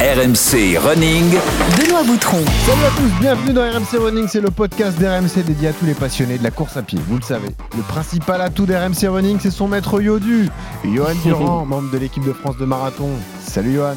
RMC Running. Benoît Boutron. Salut à tous, bienvenue dans RMC Running, c'est le podcast d'RMC dédié à tous les passionnés de la course à pied, vous le savez. Le principal atout d'RMC Running, c'est son maître Yodu, Johan Durand, membre de l'équipe de France de marathon. Salut Johan.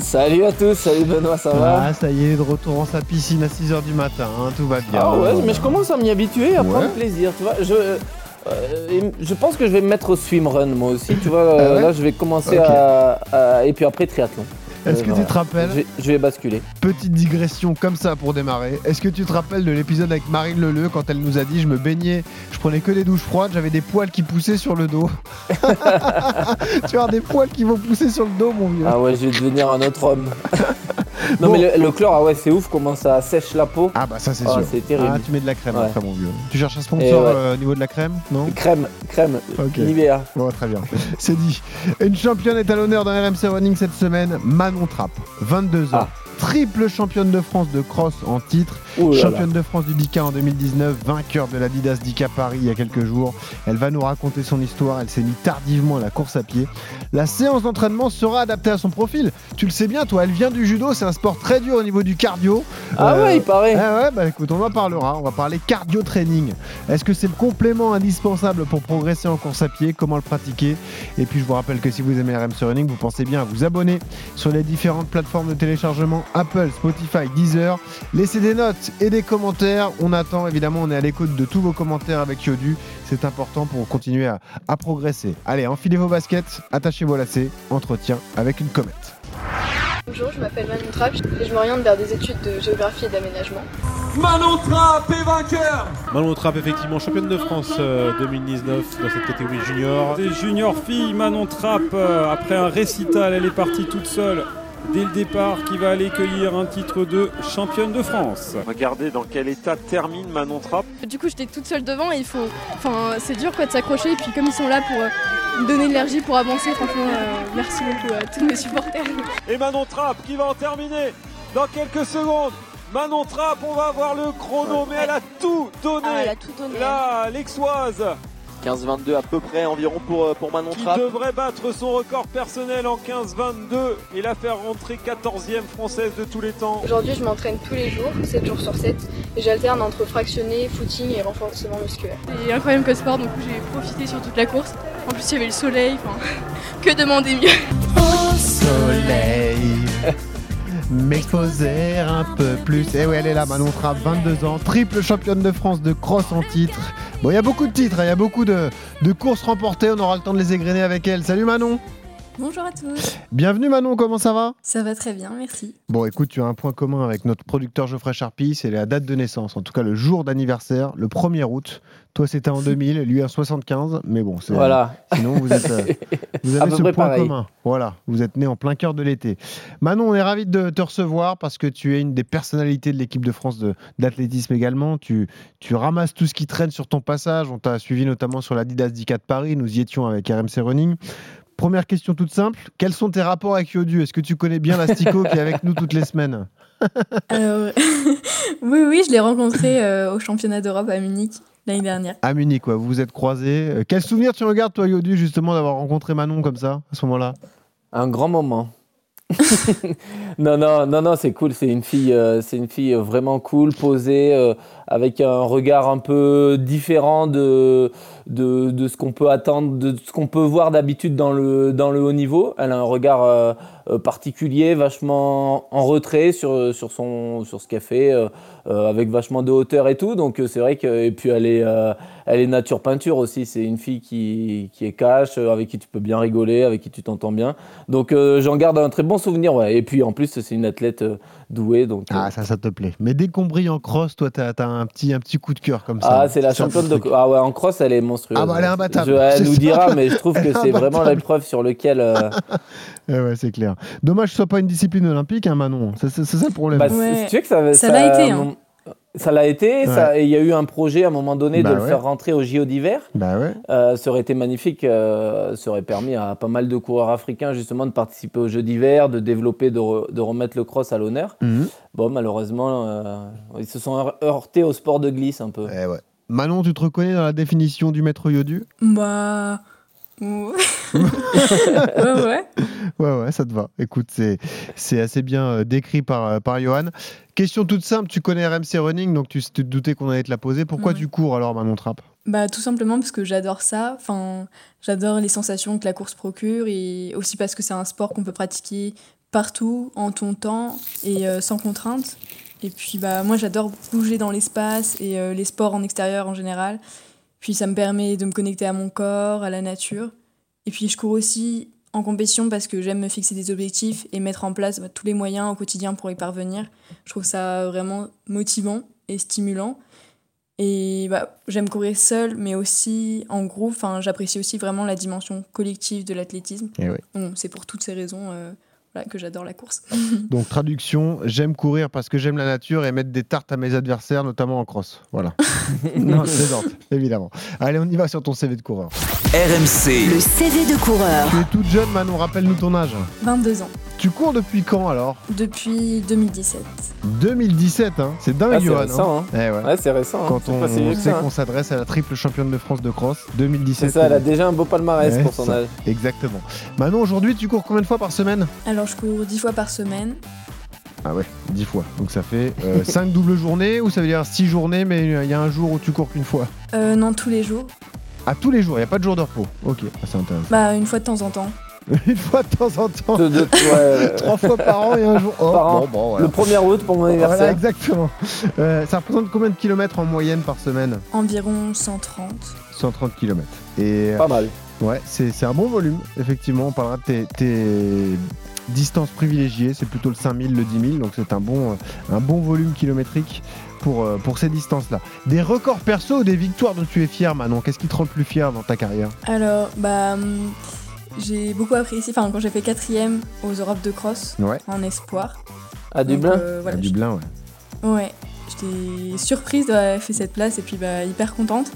Salut à tous, salut Benoît, ça va Ah, ça y est, de retour en sa piscine à 6h du matin, hein, tout va bien. Ah ouais, mais je commence à m'y habituer, à Ouais. prendre plaisir, tu vois. Je, euh, je pense que je vais me mettre au swimrun moi aussi, tu vois. euh, Ah ouais là, je vais commencer à- Et puis après, triathlon. Est-ce Euh, que voilà. tu te rappelles, je vais, je vais basculer. petite digression comme ça pour démarrer, est-ce que tu te rappelles de l'épisode avec Marine Leleu quand elle nous a dit je me baignais, je prenais que des douches froides, j'avais des poils qui poussaient sur le dos Tu as des poils qui vont pousser sur le dos mon vieux Ah ouais, je vais devenir un autre homme. non, Bon. mais le, le chlore, ah ouais, c'est ouf comment ça sèche la peau. Ah bah ça c'est Ah, sûr. c'est terrible. Ah tu mets de la crème Ouais. après mon vieux. Tu cherches un sponsor ouais. euh, au niveau de la crème Non Crème, crème, Ok. Nivea. Bon très bien. C'est dit. Une championne est à l'honneur dans RMC Running cette semaine, Manon Trapp, 22 ans. Ah. Triple championne de France de cross en titre, Ouh là là. championne de France du Dika en 2019, vainqueur de l'Adidas Dika Paris il y a quelques jours. Elle va nous raconter son histoire, elle s'est mise tardivement à la course à pied. La séance d'entraînement sera adaptée à son profil. Tu le sais bien toi, elle vient du judo, c'est un sport très dur au niveau du cardio. Ah Euh, ouais, il paraît. ah ouais, bah écoute, on en parlera. On va parler cardio training. Est-ce que c'est le complément indispensable pour progresser en course à pied? Comment le pratiquer? Et puis je vous rappelle que si vous aimez RMC Running, vous pensez bien à vous abonner sur les différentes plateformes de téléchargement Apple, Spotify, Deezer. Laissez des notes et des commentaires. On attend évidemment, on est à l'écoute de tous vos commentaires avec Yodu. C'est important pour continuer à, à progresser. Allez, enfilez vos baskets, attachez vos lacets. Entretien avec une comète. Bonjour, je m'appelle Manon Trapp et je m'oriente vers des études de géographie et d'aménagement. Manon Trapp est vainqueur Manon Trapp, effectivement, championne de France euh, 2019 dans cette catégorie junior. Des junior filles, Manon Trapp, euh, après un récital, elle est partie toute seule dès le départ qui va aller cueillir un titre de championne de France. Regardez dans quel état termine Manon Trapp. Du coup, j'étais toute seule devant et il faut. Enfin, c'est dur quoi de s'accrocher. Et puis, comme ils sont là pour euh, me donner de l'énergie pour avancer, franchement, euh, merci beaucoup à tous mes supporters. Et Manon Trapp qui va en terminer dans quelques secondes. Manon Trapp, on va voir le chrono, mais elle a tout donné. Ah, elle a tout donné. Là, l'exoise 15-22 à peu près environ pour, euh, pour Manon qui Trapp. devrait battre son record personnel en 15-22 et la faire rentrer 14e française de tous les temps. Aujourd'hui, je m'entraîne tous les jours, 7 jours sur 7. Et j'alterne entre fractionné, footing et renforcement musculaire. C'est incroyable que sport, donc j'ai profité sur toute la course. En plus, il y avait le soleil. Enfin, que demander mieux? Soleil m'exposer un peu plus. Et oui, elle est là, Manon Trapp, 22 ans, triple championne de France de cross en titre. Bon, il y a beaucoup de titres, hein, il y a beaucoup de, de courses remportées, on aura le temps de les égrener avec elle. Salut Manon Bonjour à tous, Bienvenue Manon, comment ça va ça va très bien, merci. Bon, écoute, tu as un point commun avec notre producteur Geoffrey Charpie, c'est la date de naissance, en tout cas le jour d'anniversaire, le 1er août. Toi, c'était en 2000, lui en 75, mais bon, c'est Voilà. Sinon, vous, êtes, euh, vous avez ce point pareil. commun. Voilà, vous êtes né en plein cœur de l'été. Manon, on est ravis de te recevoir parce que tu es une des personnalités de l'équipe de France de- d'athlétisme également. Tu, tu ramasses tout ce qui traîne sur ton passage. On t'a suivi notamment sur l'Adidas 10 de Paris. Nous y étions avec RMC Running. Première question toute simple. Quels sont tes rapports avec Yodu? Est-ce que tu connais bien l'Astico qui est avec nous toutes les semaines? Alors, oui, oui, je l'ai rencontré euh, au championnat d'Europe à Munich l'année dernière. À Munich, quoi. Vous vous êtes croisés. Euh, Quel souvenir tu regardes, toi, Yodu, justement, d'avoir rencontré Manon comme ça, à ce moment-là? Un grand moment. non, non, non, non, c'est cool. C'est une fille, euh, c'est une fille vraiment cool, posée, euh, avec un regard un peu différent de, de, de ce qu'on peut attendre, de ce qu'on peut voir d'habitude dans le, dans le haut niveau. Elle a un regard euh, euh, particulier, vachement en retrait sur, sur, son, sur ce qu'elle fait, euh, avec vachement de hauteur et tout. Donc c'est vrai que et puis elle est, elle est nature peinture aussi. C'est une fille qui, qui est cash, avec qui tu peux bien rigoler, avec qui tu t'entends bien. Donc j'en garde un très bon souvenir. Et puis en plus c'est une athlète douée. Donc euh, Ah, ça, ça te plaît. Mais dès qu'on brille en cross, toi, t'as as un petit, un petit coup de cœur comme ça. ah, c'est la championne de. Ah ouais, en cross, elle est monstrueuse. Ah bah, elle est imbattable. Je- elle nous ça. dira, mais je trouve Elle que est c'est vraiment l'épreuve sur laquelle. euh, Eh ouais, c'est clair. Dommage que ce soit pas une discipline olympique, hein, Manon. C'est ça le problème. Bah, Ouais. tu veux que ça, Ça l'a été, hein. Ça l'a été. Il y a eu un projet à un moment donné Bah de le faire rentrer au JO d'hiver. Bah ouais. Euh, ça aurait été magnifique. euh, ça aurait permis à pas mal de coureurs africains justement de participer aux Jeux d'hiver, de développer, de, re- de remettre le cross à l'honneur. Mhm. Bon, malheureusement, euh, ils se sont heur- heurtés au sport de glisse un peu. Eh ouais. Manon, tu te reconnais dans la définition du maître Yodu? Bah. Ou- ouais, ouais. Ouais, ouais, ça te va. Écoute, c'est, assez bien euh, décrit par, euh, par Johan. Question toute simple, tu connais RMC Running, donc tu te doutais qu'on allait te la poser. Pourquoi Ouais. tu cours alors, Manon Trapp? Bah, tout simplement parce que j'adore ça. Enfin, j'adore les sensations que la course procure et aussi parce que c'est un sport qu'on peut pratiquer partout, en ton temps et euh, sans contrainte. Et puis, bah, moi, j'adore bouger dans l'espace et euh, les sports en extérieur en général. Puis, ça me permet de me connecter à mon corps, à la nature. Et puis, je cours aussi en compétition parce que j'aime me fixer des objectifs et mettre en place bah, tous les moyens au quotidien pour y parvenir. Je trouve ça vraiment motivant et stimulant. Et bah, j'aime courir seul, mais aussi en groupe. Enfin, j'apprécie aussi vraiment la dimension collective de l'athlétisme. Eh. Bon, c'est pour toutes ces raisons euh, voilà, que j'adore la course. Donc, traduction, j'aime courir parce que j'aime la nature et mettre des tartes à mes adversaires, notamment en cross. Voilà. non, je plaisante, évidemment. Allez, on y va sur ton CV de coureur. RMC, Le CV de coureur. Tu es toute jeune, Manon, rappelle-nous ton âge. 22 ans, Tu cours depuis quand alors depuis 2017. 2017, hein C'est dingue, Ah, c'est récent, hein. Eh ouais. Ouais, c'est récent. hein. Quand C'est on que sait ça, hein. qu'on s'adresse à la triple championne de France de cross, 2017. C'est ça, elle a déjà un beau palmarès Ouais, pour son ça. âge. Exactement. Manon, aujourd'hui, tu cours combien de fois par semaine Alors, je cours 10 fois par semaine. Ah ouais, 10 fois. Donc ça fait 5 doubles journées ou ça veut dire 6 journées, mais il y a un jour où tu cours qu'une fois Euh, non, tous les jours. Ah, tous les jours, il n'y a pas de jour de repos. Ok, ah, c'est intéressant. Bah, une fois de temps en temps. Une fois de temps en temps. De- de- ouais, Trois fois par an et un jour. Oh, Par an. bon, bon, voilà. Le 1er août pour mon Voilà, anniversaire. exactement. Euh, ça représente combien de kilomètres en moyenne par semaine? Environ 130. 130 kilomètres. Et Pas mal. ouais, c'est c'est un bon volume, effectivement. On parlera de tes, tes distances privilégiées. C'est plutôt le 5000, le 10 000. Donc c'est un bon, euh, un bon volume kilométrique pour, euh, pour ces distances-là. Des records perso ou des victoires dont tu es fier, Manon? Qu'est-ce qui te rend le plus fier dans ta carrière? Alors, bah, hum, j'ai beaucoup apprécié. Enfin, quand j'ai fait quatrième aux Europes de cross Ouais. en espoir. À Donc, Dublin euh, voilà, À Dublin, ouais. Ouais, j'étais surprise d'avoir fait cette place et puis bah, hyper contente.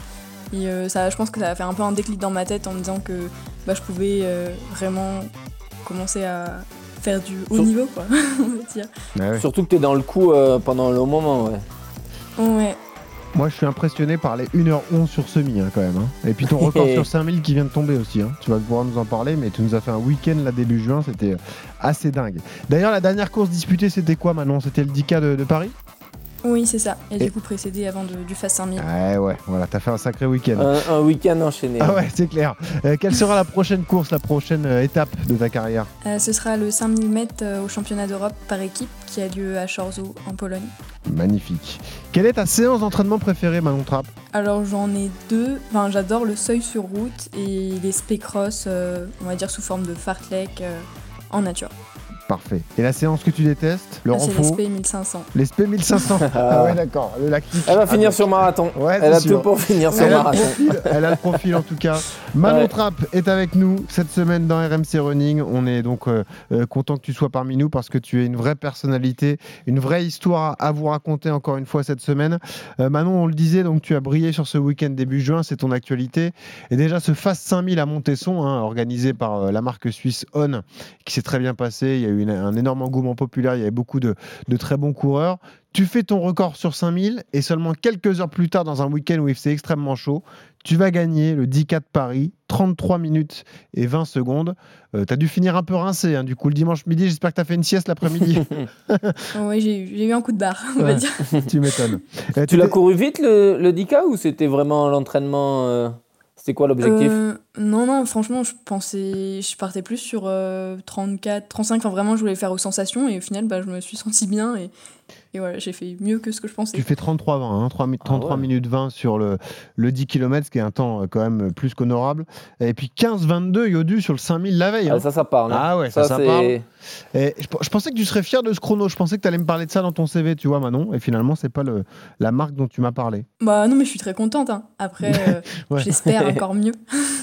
Et euh, ça, je pense que ça a fait un peu un déclic dans ma tête en me disant que bah, je pouvais euh, vraiment commencer à faire du haut Sur- niveau, quoi, on va dire. Ah ouais. Surtout que t'es dans le coup euh, pendant long moment, ouais. Ouais, Moi, je suis impressionné par les 1h11 sur semi, hein, quand même. hein. Et puis ton record sur 5000 qui vient de tomber aussi. hein. Tu vas pouvoir nous en parler, mais tu nous as fait un week-end là début juin, c'était assez dingue. D'ailleurs, la dernière course disputée, c'était quoi, Manon? C'était le 10K de, de Paris? Oui, c'est ça. Et, Et- du coup, précédé avant de- du Fast 5000. Ouais, ouais, voilà, t'as fait un sacré week-end. Un, un week-end enchaîné. Ah ouais, c'est clair. Euh, quelle sera la prochaine course, la prochaine euh, étape de ta carrière? Euh, ce sera le 5000 mètres au championnat d'Europe par équipe qui a lieu à Chorzo en Pologne. Magnifique. Quelle est ta séance d'entraînement préférée, Manon Trapp? Alors j'en ai deux. Enfin, j'adore le seuil sur route et les spé-cross, euh, on va dire sous forme de fartlek euh, en nature. Parfait. Et la séance que tu détestes Le Ah, c'est l'SP 1500. Les SP 1500 Ah ouais, d'accord. Le lactique. Elle va Ah, finir bon. sur marathon. Ouais, Elle a tout pour finir sur Elle a, le marathon. profil, elle a le profil en tout cas. Manon Ouais. Trapp est avec nous cette semaine dans RMC Running. On est donc euh, euh, content que tu sois parmi nous parce que tu es une vraie personnalité, une vraie histoire à vous raconter encore une fois cette semaine. Euh, Manon, on le disait, donc tu as brillé sur ce week-end début juin, c'est ton actualité. Et déjà ce Fast 5000 à Montesson, hein, organisé par euh, la marque suisse On, qui s'est très bien passé. Il y a eu une- un énorme engouement populaire, il y avait beaucoup de, de très bons coureurs. Tu fais ton record sur 5000 et seulement quelques heures plus tard, dans un week-end où il faisait extrêmement chaud, tu vas gagner le 10K de Paris, 33 minutes et 20 secondes. tu as dû finir un peu rincé, hein, du coup, le dimanche midi. J'espère que tu as fait une sieste l'après-midi. Oh, oui, j'ai eu, un coup de barre, on va Ouais. dire. tu m'étonnes. Euh, Tu l'as couru vite le, le 10K ou c'était vraiment l'entraînement euh, C'était quoi l'objectif? Euh, non, non, franchement, je pensais, je partais plus sur euh, 34, 35. Enfin, vraiment, je voulais faire aux sensations et au final, bah, je me suis sentie bien et, et voilà, j'ai fait mieux que ce que je pensais. Tu fais 33-20, hein, 3 mi- 33 Ah ouais. minutes 20 sur le, le 10 km, ce qui est un temps euh, quand même plus qu'honorable. Et puis 15-22 Yodu sur le 5000 la veille. hein. Ah, Ça, ça parle. hein. Ah ouais, ça, ça parle. Et je, je pensais que tu serais fier de ce chrono. Je pensais que tu allais me parler de ça dans ton CV, tu vois, Manon. Et finalement, c'est pas le, la marque dont tu m'as parlé. Bah non, mais je suis très contente. hein. Après, euh, Ouais. j'espère encore mieux.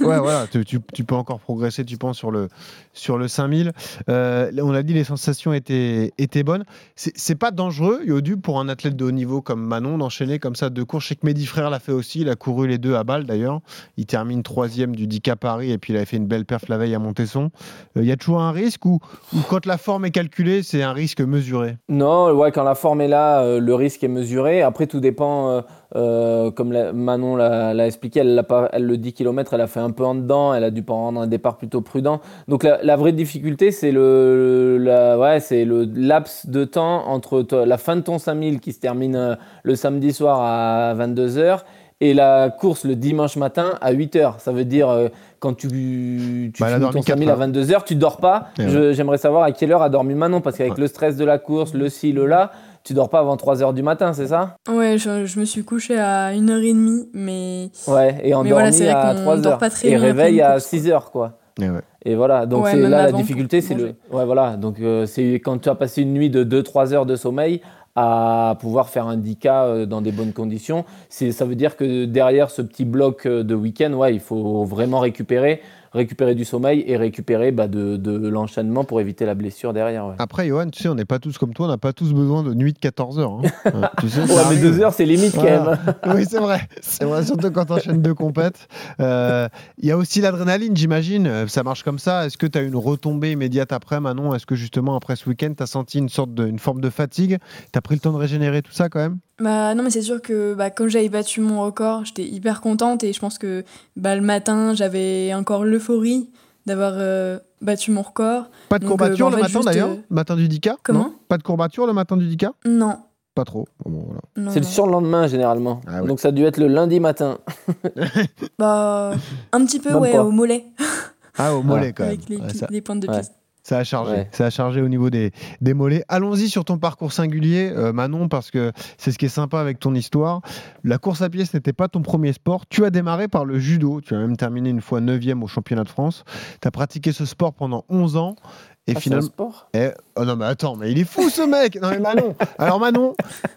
Ouais, voilà, tu, peux encore progresser, tu penses, sur le, sur le 5000. Euh, on l'a dit, les sensations étaient, étaient bonnes. C'est pas dangereux, Yodu, pour un athlète de haut niveau comme Manon, d'enchaîner comme ça deux courses. Je sais que Mehdi Frère l'a fait aussi. Il a couru les deux à balle, d'ailleurs. Il termine troisième du 10K Paris et puis il avait fait une belle perf la veille à Montesson. Euh, Il y a toujours un risque ou ou quand la forme est calculée, c'est un risque mesuré? Non, ouais, quand la forme est là, euh, le risque est mesuré. Après, tout dépend euh, comme Manon l'a expliqué, elle, pas, elle, le 10 km, elle a fait un peu en dedans, elle a dû prendre un départ plutôt prudent. Donc la, vraie difficulté, c'est le, ouais, le laps de temps entre la fin de ton 5000 qui se termine euh, le samedi soir à 22h et la course le dimanche matin à 8h. Ça veut dire euh, quand tu, tu bah, ton 5000 à 22h, tu dors pas. J'aimerais savoir à quelle heure a dormi Manon parce qu'avec le stress de la course, le ci, le là, tu dors pas avant 3h du matin, c'est ça? Ouais, je, me suis couché à 1h30, mais. Ouais, et endormi à 3h. Et réveil à 6h, quoi. Et, ouais. et voilà, donc c'est là la difficulté, c'est le. Ouais, voilà, donc euh, c'est quand tu as passé une nuit de 2-3 heures de sommeil à pouvoir faire un 10K euh, dans des bonnes conditions. Ça veut dire que derrière ce petit bloc euh, de week-end, ouais, il faut vraiment récupérer récupérer du sommeil et récupérer bah, de, de l'enchaînement pour éviter la blessure derrière. Après, Johan, tu sais, on n'est pas tous comme toi, on n'a pas tous besoin de nuit de 14 heures. Hein. tu sais, ouais, mais 2 heures, c'est limite quand même. oui, c'est vrai. C'est vrai, surtout quand tu enchaînes deux compètes. Euh, il y a aussi l'adrénaline, j'imagine. Euh, ça marche comme ça. Est-ce que tu as une retombée immédiate après, Manon? Est-ce que justement, après ce week-end, tu as senti une sorte de, une forme de fatigue? Tu as pris le temps de régénérer tout ça quand même? Bah non mais c'est sûr que bah, quand j'avais battu mon record, j'étais hyper contente et je pense que bah, le matin j'avais encore l'euphorie d'avoir euh, battu mon record. Pas de courbature euh, bah, le matin d'ailleurs? Euh, Matin du 10K Comment? Pas de courbature le matin du 10K Non. Pas trop. C'est le surlendemain généralement. Ah Donc ça a dû être le lundi matin. bah un petit peu ouais au mollet. Ah au mollet quand même. Avec les, les pointes de piste. Ça a chargé. Ça a chargé au niveau des, des mollets. Allons-y sur ton parcours singulier, euh, Manon, parce que c'est ce qui est sympa avec ton histoire. La course à pied, ce n'était pas ton premier sport. Tu as démarré par le judo. Tu as même terminé une fois 9e au championnat de France. Tu as pratiqué ce sport pendant 11 ans. Et ah, finalement. sport? Et... Oh non, mais attends, mais il est fou ce mec Non, mais Manon Alors, Manon,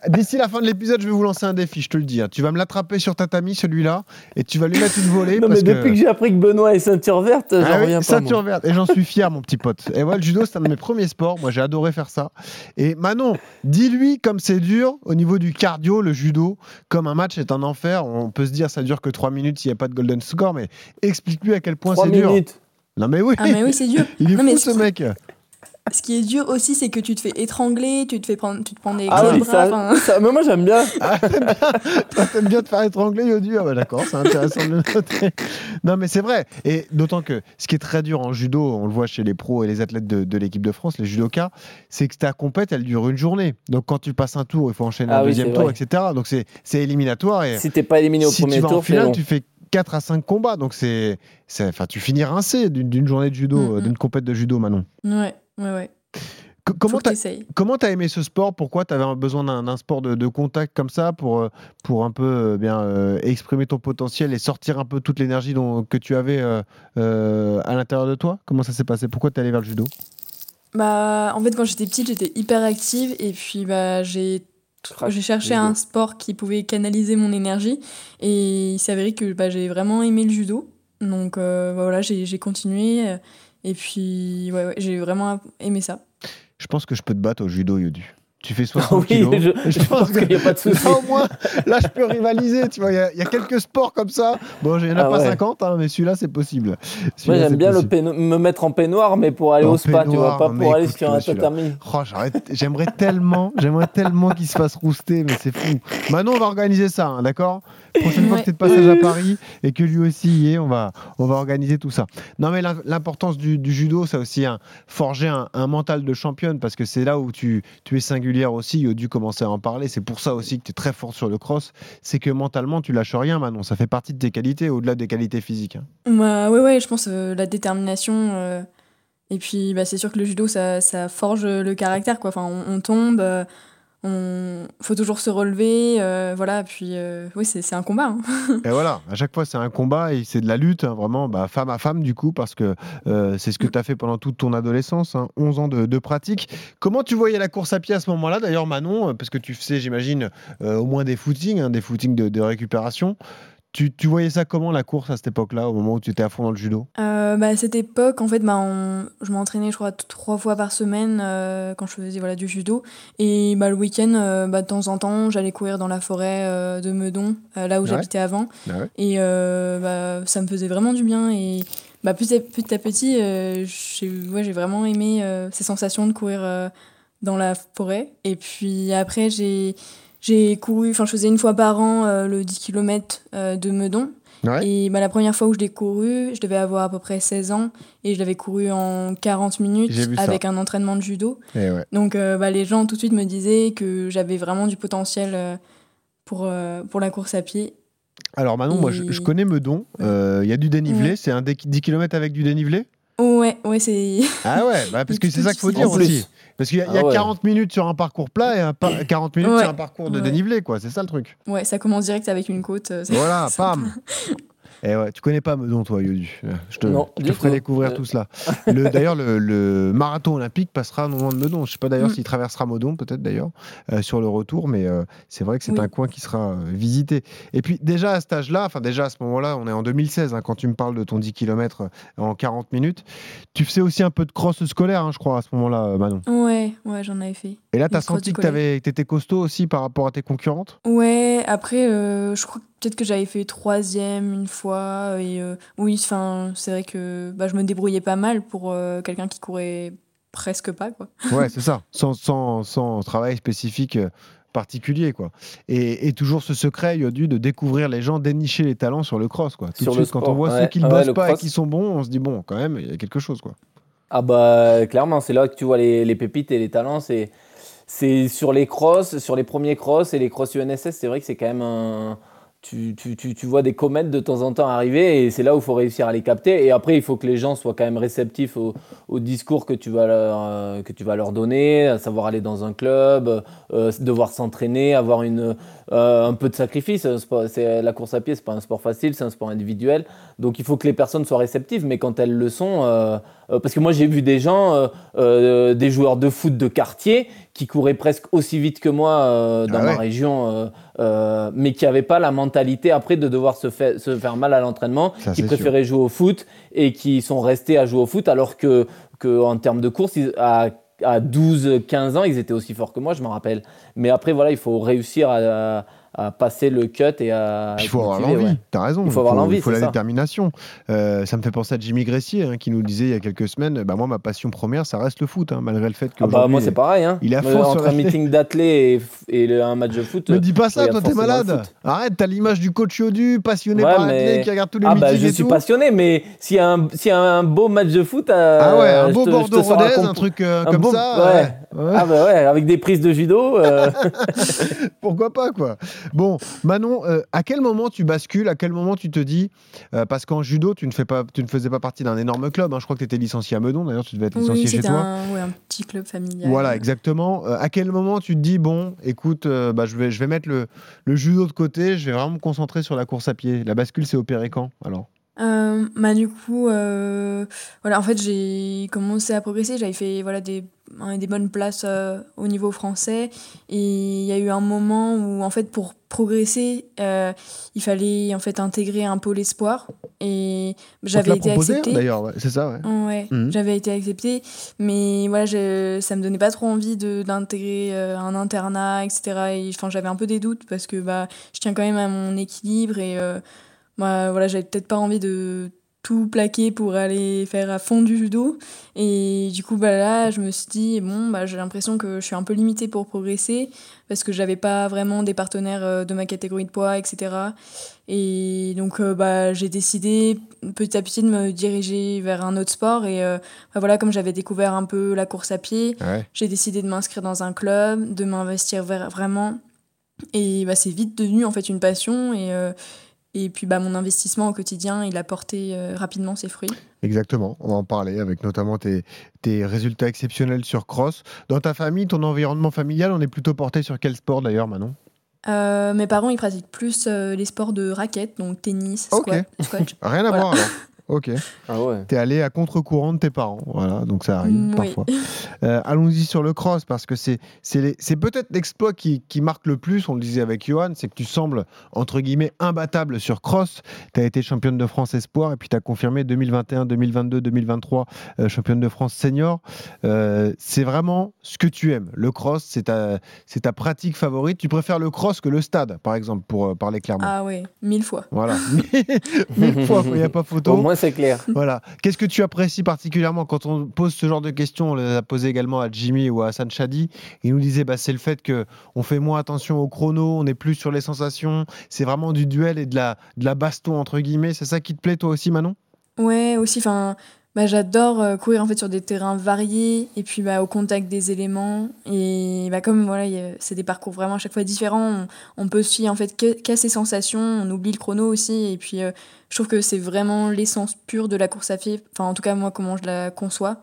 d'ici la fin de l'épisode, je vais vous lancer un défi, je te le dis. Hein. Tu vas me l'attraper sur tatami, celui-là, et tu vas lui mettre une volée. non, mais depuis que, j'ai appris que Benoît est ceinture verte, j'en ah reviens pas. Ceinture verte, et j'en suis fier, mon petit pote. Et voilà, le judo, c'est un de mes premiers sports. Moi, j'ai adoré faire ça. Et Manon, dis-lui comme c'est dur au niveau du cardio, le judo, comme un match est un enfer. On peut se dire, ça dure que 3 minutes s'il n'y a pas de golden score, mais explique-lui à quel point c'est dur. Non mais oui. Ah mais oui, c'est dur. Il est non, fou ce mec. Ce qui est dur aussi, c'est que tu te fais étrangler, tu te fais prendre, tu te prends des ah oui, bras. Ça, mais moi j'aime bien. Ah, Toi, t'aimes bien te faire étrangler, Yodu? Ah bah d'accord, c'est intéressant de le noter. Non, mais c'est vrai. Et d'autant que ce qui est très dur en judo, on le voit chez les pros et les athlètes de, l'équipe de France, les judokas, c'est que ta compète, elle dure une journée. Donc quand tu passes un tour, il faut enchaîner un ah deuxième tour, etc. Donc c'est éliminatoire. Et si t'es pas éliminé au premier tour, en tu fais 4 à 5 combats. Donc c'est, enfin, tu finis rincé d'une journée de judo, mm, mm. d'une compète de judo, Manon. Ouais, ouais, ouais. Comment tu as aimé ce sport? Pourquoi tu avais besoin d'un sport de, contact comme ça pour, euh, pour un peu euh, bien euh, exprimer ton potentiel et sortir un peu toute l'énergie que tu avais à l'intérieur de toi? Comment ça s'est passé? Pourquoi tu es allé vers le judo? Bah, En fait, quand j'étais petite, j'étais hyper active et puis bah, j'ai j'ai cherché un sport qui pouvait canaliser mon énergie et il s'est avéré que bah, j'ai vraiment aimé le judo. Donc bah, voilà, j'ai continué et puis ouais, ouais j'ai vraiment aimé ça. Je pense que je peux te battre au judo, Yodu. Tu fais 60 oui, Je, je, pense qu'il n'y a pas de souci. au moins, là, je peux rivaliser. Tu vois, il y, a quelques sports comme ça. Bon, il n'y en a ah pas 50, hein, mais celui-là, c'est possible. Moi, j'aime bien le me mettre en peignoir, mais pour aller au spa, tu vois, pas pour aller sur un tatami. Oh, j'aimerais tellement, j'aimerais tellement qu'il se fasse rouster, mais c'est fou. Maintenant, on va organiser ça, hein, d'accord? Prochaine fois que tu es de passage à Paris et que lui aussi y est, on va, on va organiser tout ça. Non, mais l'importance du, judo, ça aussi hein, forger un, mental de championne parce que c'est là où tu, tu es singulière aussi. Il a dû commencer à en parler. C'est pour ça aussi que tu es très fort sur le cross. C'est que mentalement, tu lâches rien, Manon. Ça fait partie de tes qualités au-delà des qualités physiques. Hein. Bah, ouais, ouais, je pense euh, la détermination. Euh, et puis, bah, c'est sûr que le judo, ça, ça forge le caractère. Quoi. Enfin, on, tombe. Euh, on faut toujours se relever euh, voilà puis euh, oui c'est un combat hein. et voilà à chaque fois c'est un combat et c'est de la lutte hein, vraiment bah, femme à femme du coup parce que euh, c'est ce que tu as fait pendant toute ton adolescence 11 hein, ans de, pratique comment tu voyais la course à pied à ce moment là d'ailleurs Manon parce que tu faisais j'imagine au moins des footings des footings de récupération tu, tu, voyais ça comment la course à cette époque-là, au moment où tu étais à fond dans le judo? Euh, bah, À cette époque, en fait, bah, je m'entraînais, je crois, trois fois par semaine euh, quand je faisais voilà, du judo. Et bah, le week-end, euh, bah, de temps en temps, j'allais courir dans la forêt de Meudon, là où j'habitais avant. Ah et bah, ça me faisait vraiment du bien. Et bah, petit, à, petit à petit, j'ai ouais, vraiment aimé ces sensations de courir dans la forêt. Et puis après, j'ai j'ai couru, enfin je faisais une fois par an euh, le 10 km de Meudon. Ouais. Et bah, la première fois où je l'ai couru, je devais avoir à peu près 16 ans et je l'avais couru en 40 minutes avec un entraînement de judo. Et ouais. Donc euh, bah, les gens tout de suite me disaient que j'avais vraiment du potentiel euh, pour, euh, pour la course à pied. Alors Manon, moi je, connais Meudon. Euh, Il y a du dénivelé. C'est un dé- 10 km avec du dénivelé? Ouais, ouais, c'est. Ah ouais, bah, parce que c'est ça qu'il faut dire aussi. Parce qu'il y a, il y a Ah ouais. 40 minutes sur un parcours plat et un par- 40 minutes Ouais. sur un parcours de Ouais. dénivelé, quoi. C'est ça le truc. Ouais, ça commence direct avec une côte. euh, Voilà, pam. Et ouais, tu connais pas Meudon, toi, Yodu. Je te, Non, je te ferai découvrir Euh. tout cela. Le- D'ailleurs, le, le marathon olympique passera non loin de Meudon. Je sais pas d'ailleurs Mm. s'il traversera Meudon, peut-être d'ailleurs, euh, sur le retour, mais euh, c'est vrai que c'est Oui. un coin qui sera euh, visité. Et puis, déjà à cet âge-là, enfin, déjà à ce moment-là, on est en 2016, hein, quand tu me parles de ton 10 km en 40 minutes, tu faisais aussi un peu de cross scolaire, hein, je crois, à ce moment-là, euh, Manon. Ouais, ouais, j'en avais fait. Et là, tu as senti que tu étais costaud aussi par rapport à tes concurrentes? Ouais, après, euh, je crois que peut-être que j'avais fait troisième une fois. Et euh, oui, enfin, c'est vrai que bah, je me débrouillais pas mal pour euh, quelqu'un qui courait presque pas, quoi. Ouais, c'est ça, sans, sans, sans travail spécifique euh, particulier, quoi. Et, et toujours ce secret, Yodu, de découvrir les gens, dénicher les talents sur le cross, quoi. Tout Sur de le suite, quand on voit ouais. ceux qui ne Ah ouais, bossent pas cross. et qui sont bons, on se dit, bon, quand même, il y a quelque chose, quoi. Ah bah clairement, c'est là que tu vois les, les pépites et les talents. C'est, c'est sur les crosses, sur les premiers crosses et les crosses UNSS, c'est vrai que c'est quand même un... Tu, tu, tu, vois des comètes de temps en temps arriver et c'est là où il faut réussir à les capter. Et après, il faut que les gens soient quand même réceptifs au, discours que tu, vas leur, euh, que tu vas leur donner, à savoir aller dans un club, euh, devoir s'entraîner, avoir une, euh, un peu de sacrifice. C'est- La course à pied, c'est pas un sport facile, c'est un sport individuel. Donc il faut que les personnes soient réceptives, mais quand elles le sont, parce que moi j'ai vu des gens, des joueurs de foot de quartier, qui couraient presque aussi vite que moi euh, dans Ah ma région, euh, euh, mais qui n'avaient pas la mentalité après de devoir se, faire se faire mal à l'entraînement, qui préféraient jouer au foot et qui sont restés à jouer au foot, alors que, que en termes de course, ils- à, à 12-15 ans, ils étaient aussi forts que moi, je m'en rappelle. Mais après, voilà, il faut réussir à, à passer le cut et à. Il faut avoir l'envie, ouais. t'as raison. Il faut avoir l'envie, Il faut c'est la ça. détermination. Euh, ça me fait penser à Jimmy Gressier, hein, qui nous disait il y a quelques semaines, bah, moi, ma passion première, ça reste le foot, hein, malgré le fait que. Ah bah moi c'est pareil hein. il est à Moi, fond entre un meeting d'athlé et, et le- un match de foot. Me dis pas je ça, toi t'es malade. Arrête, t'as l'image du coach Yodu, passionné Ouais, par mais- l'athlète, qui regarde tous les Ah bah je et suis tout. passionné mais s'il y, a un- s'il y a un beau match de foot euh, Ah ouais, un beau Bordeaux-Rodez, un truc euh, comme ça. Ah bah ouais avec des prises de judo. euh, Pourquoi pas, quoi. Bon, Manon, euh, à quel moment tu bascules À quel moment tu te dis euh, Parce qu'en judo, tu ne, fais pas, tu ne faisais pas partie d'un énorme club. hein. Je crois que tu étais licencié à Meudon, d'ailleurs, tu devais être licencié Oui, chez toi. un, ouais, un petit club familial. Voilà, exactement. Euh, à quel moment tu te dis, bon, écoute, euh, bah, je, vais, je vais mettre le, le judo de côté, je vais vraiment me concentrer sur la course à pied. La bascule s'est opérée quand alors? Euh, bah du coup, euh, voilà, en fait, j'ai commencé à progresser. J'avais fait voilà des, hein, des bonnes places euh, au niveau français. Et il y a eu un moment où, en fait, pour progresser, euh, il fallait en fait intégrer un pôle espoir. Et j'avais été proposé, acceptée. D'ailleurs, ouais, c'est ça, ouais. Ouais, Mhm. j'avais été acceptée, mais voilà, je, ça me donnait pas trop envie de d'intégrer un internat, etc. Et enfin, j'avais un peu des doutes parce que bah, je tiens quand même à mon équilibre et bah, voilà, j'avais peut-être pas envie de tout plaquer pour aller faire à fond du judo. Et du coup, bah là, je me suis dit, bon, bah, j'ai l'impression que je suis un peu limitée pour progresser parce que j'avais pas vraiment des partenaires euh, de ma catégorie de poids, etc. Et donc, euh, bah, j'ai décidé petit à petit de me diriger vers un autre sport. Et euh, bah, voilà, comme j'avais découvert un peu la course à pied, Ouais. j'ai décidé de m'inscrire dans un club, de m'investir vraiment. Et bah, c'est vite devenu en fait une passion. Et, euh, et puis bah, mon investissement au quotidien, il a porté euh, rapidement ses fruits. Exactement, on va en parler avec notamment tes, tes résultats exceptionnels sur cross. Dans ta famille, ton environnement familial, on est plutôt porté sur quel sport d'ailleurs, Manon? Euh, mes parents, ils pratiquent plus euh, les sports de raquettes, donc tennis, Ok. squat, squash. Rien à Voilà. voir alors. Ok. Ah ouais. T'es allé à contre-courant de tes parents, voilà, donc ça arrive oui. parfois. Euh, Allons-y sur le cross, parce que c'est c'est les- c'est peut-être l'exploit qui, qui marque le plus, on le disait avec Johan, c'est que tu sembles, entre guillemets, imbattable sur cross. Tu as été championne de France espoir, et puis tu as confirmé 2021, 2022, 2023, euh, championne de France senior. Euh, c'est vraiment ce que tu aimes. Le cross, c'est ta, c'est ta pratique favorite. Tu préfères le cross que le stade, par exemple, pour euh, parler clairement. Ah ouais, mille fois. Voilà, mille fois, il n'y a pas photo. Au moins c'est clair. Voilà. Qu'est-ce que tu apprécies particulièrement quand on pose ce genre de questions? On les a posées également à Jimmy ou à Hassan Chadi. Il nous disait bah, c'est le fait qu'on fait moins attention au chrono, on est plus sur les sensations. C'est vraiment du duel et de la, de la baston, entre guillemets. C'est ça qui te plaît, toi aussi, Manon? Ouais, aussi. Enfin, bah, j'adore euh, courir en fait sur des terrains variés et puis bah, au contact des éléments. Et bah, comme voilà, c'est des parcours vraiment à chaque fois différents, on, peut se fier en fait qu'à ses sensations, on oublie le chrono aussi. Et puis euh, je trouve que c'est vraiment l'essence pure de la course à pied. Enfin, en tout cas, moi, comment je la conçois.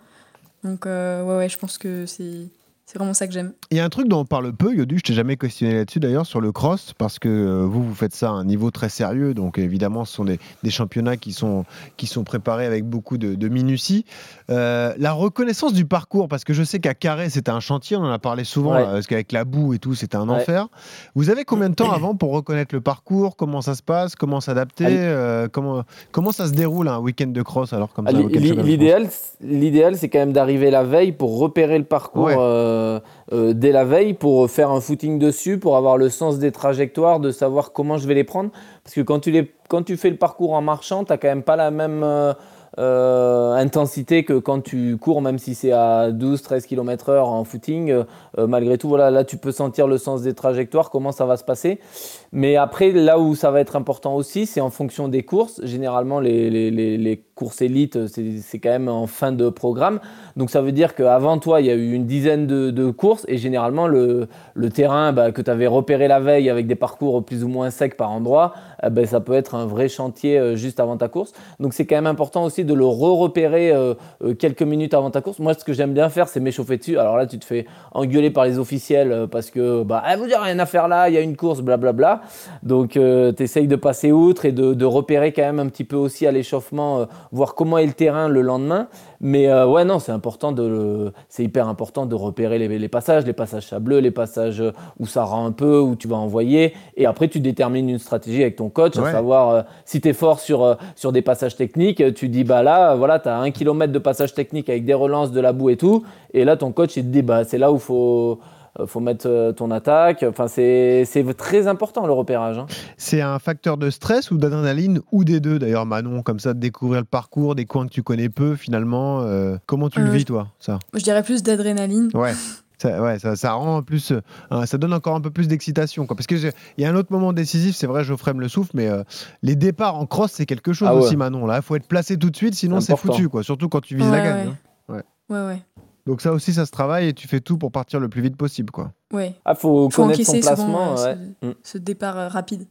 Donc, euh, ouais, ouais, je pense que c'est c'est vraiment ça que j'aime. Il y a un truc dont on parle peu, Yodu, je t'ai jamais questionné là-dessus d'ailleurs, sur le cross, parce que euh, vous, vous faites ça à un niveau très sérieux, donc évidemment, ce sont des, championnats qui sont, qui sont préparés avec beaucoup de, minutie. Euh, la reconnaissance du parcours, parce que je sais qu'à Carré, c'était un chantier, on en a parlé souvent, parce qu'avec la boue et tout, c'était un enfer. Vous avez combien de temps avant pour reconnaître le parcours? Comment ça se passe? Comment s'adapter? Euh, comment, comment ça se déroule un week-end de cross alors comme ça L'idéal, l'idéal, c'est quand même d'arriver la veille pour repérer le parcours. Euh, euh, dès la veille pour faire un footing dessus, pour avoir le sens des trajectoires, de savoir comment je vais les prendre. Parce que quand tu, les, quand tu fais le parcours en marchant, tu n'as quand même pas la même euh, intensité que quand tu cours, même si c'est à 12-13 km/h en footing. malgré tout, voilà, là tu peux sentir le sens des trajectoires, comment ça va se passer. Mais après, là où ça va être important aussi, c'est en fonction des courses. Généralement, les, courses élites, c'est quand même en fin de programme. Donc ça veut dire qu'avant toi, il y a eu une dizaine de, courses et généralement, le, le terrain bah, que tu avais repéré la veille avec des parcours plus ou moins secs par endroit, eh ben, ça peut être un vrai chantier euh, juste avant ta course. Donc c'est quand même important aussi de le re-repérer euh, euh, quelques minutes avant ta course. Moi, ce que j'aime bien faire, c'est m'échauffer dessus. Alors là, tu te fais engueuler par les officiels parce que bah, eh, vous dire rien à faire là, il y a une course, blablabla. Donc, euh, tu essayes de passer outre et de, repérer quand même un petit peu aussi à l'échauffement, voir comment est le terrain le lendemain. Mais euh, ouais, non, c'est important de, c'est hyper important de repérer les, passages, les passages sableux, les passages où ça rend un peu, où tu vas envoyer. Et après, tu détermines une stratégie avec ton coach, à savoir si tu es fort sur, sur des passages techniques, tu dis, bah là, voilà, tu as un kilomètre de passage technique avec des relances, de la boue et tout. Et là, ton coach, il te dit, bah, c'est là où il faut euh, faut mettre euh, ton attaque. Enfin, c'est très important le repérage. Hein. C'est un facteur de stress ou d'adrénaline ou des deux d'ailleurs, Manon, comme ça, de découvrir le parcours, des coins que tu connais peu finalement. Euh, comment tu le vis toi, ça? Je dirais plus d'adrénaline. Ouais. Ça, ouais, ça, rend plus, ça donne encore un peu plus d'excitation. Parce qu'il y a un autre moment décisif, c'est vrai, Geoffrey me le souffle, mais les départs en cross, c'est quelque chose ah aussi, Manon. Là, il faut être placé tout de suite, sinon c'est foutu, quoi. Surtout quand tu vises la gagne. Hein. Ouais. ouais, ouais. Donc ça aussi, ça se travaille et tu fais tout pour partir le plus vite possible, quoi. Ouais. Ah, faut, connaître son placement. Euh, mm. ce, départ euh, rapide.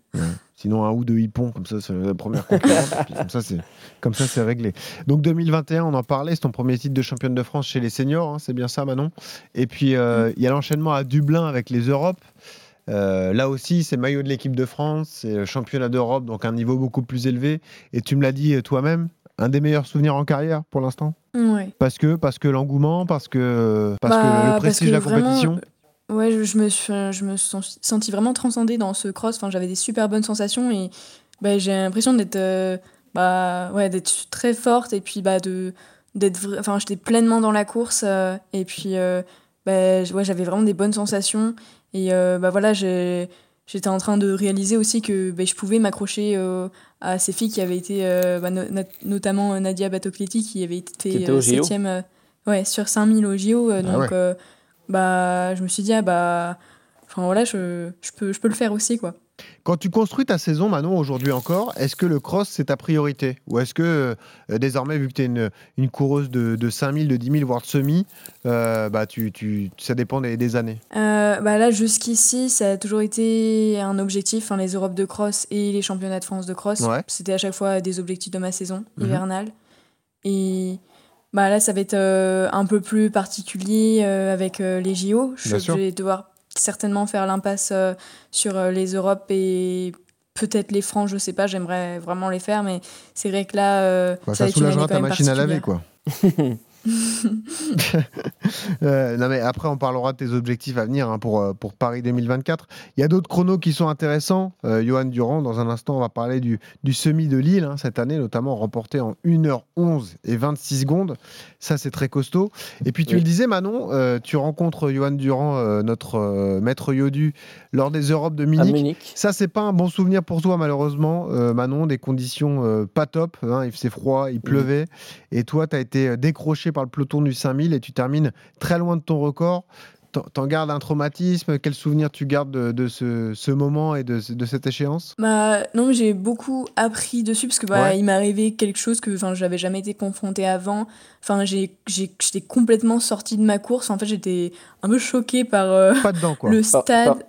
Sinon, un ou deux hippons, comme ça, c'est la première concurrence. comme ça, c'est comme ça, c'est réglé. Donc 2021, on en parlait, c'est ton premier titre de championne de France chez les seniors, hein, c'est bien ça, Manon? Et puis euh, mm. il y a l'enchaînement à Dublin avec les Europes. là aussi, c'est maillot de l'équipe de France, c'est championnat d'Europe, donc un niveau beaucoup plus élevé. Et tu me l'as dit toi-même, un des meilleurs souvenirs en carrière pour l'instant? Parce que, parce que l'engouement, parce que, parce que bah, le prestige de la compétition Ouais, je, me suis, je me suis senti vraiment transcendée dans ce cross. Enfin, j'avais des super bonnes sensations et bah, j'ai l'impression d'être euh, bah, ouais, d'être très forte et puis bah, de d'être enfin j'étais pleinement dans la course euh, et puis euh, bah, ouais, j'avais vraiment des bonnes sensations et bah voilà j'ai j'étais en train de réaliser aussi que bah, je pouvais m'accrocher euh, à ces filles qui avaient été, euh, bah, notamment Nadia Batocletti qui avait été euh, septième ouais, sur 5000 au JO. Ah donc bah, je me suis dit, ah, bah, voilà, je, je, peux, je peux le faire aussi. quoi. Quand tu construis ta saison, Manon, aujourd'hui encore, est-ce que le cross, c'est ta priorité? Ou est-ce que euh, désormais, vu que tu es une, une, coureuse de, de 5000, de 10 000, voire de semi, euh, bah, tu, tu, ça dépend des, années? Euh, bah Là, jusqu'ici, ça a toujours été un objectif, hein, les Europes de cross et les championnats de France de cross. C'était à chaque fois des objectifs de ma saison mhm. hivernale. Et bah, là, ça va être un peu plus particulier avec les JO. Je vais devoir certainement faire l'impasse euh, sur euh, les Europes et peut-être les francs, je sais pas, j'aimerais vraiment les faire, mais c'est vrai que là, euh, bah, ça, ça soulagera ta machine à laver, quoi. Euh, non mais après on parlera de tes objectifs à venir hein, pour, euh, pour Paris 2024. Il y a d'autres chronos qui sont intéressants. Euh, Johan Durand, dans un instant on va parler du, du semi de Lille hein, cette année, notamment remporté en 1h11 et 26 secondes. Ça c'est très costaud. Et puis tu Oui. le disais Manon, euh, tu rencontres Johan Durand, notre maître Yodu, lors des Europes de Munich. Munich. Ça, c'est pas un bon souvenir pour toi, malheureusement, Manon. Des conditions pas top. hein, il faisait froid, il pleuvait. Et toi, tu as été décroché par le peloton du 5000 et tu termines très loin de ton record. T'en- gardes un traumatisme? Quel souvenir tu gardes de, de ce, ce moment et de, de cette échéance? Bah non, j'ai beaucoup appris dessus parce que bah, Ouais. il m'est arrivé quelque chose que enfin j'avais jamais été confrontée avant. Enfin, j'ai j'ai- j'étais complètement sortie de ma course. En fait, j'étais un peu choquée par euh, Pas dedans, quoi. le stade, par- Par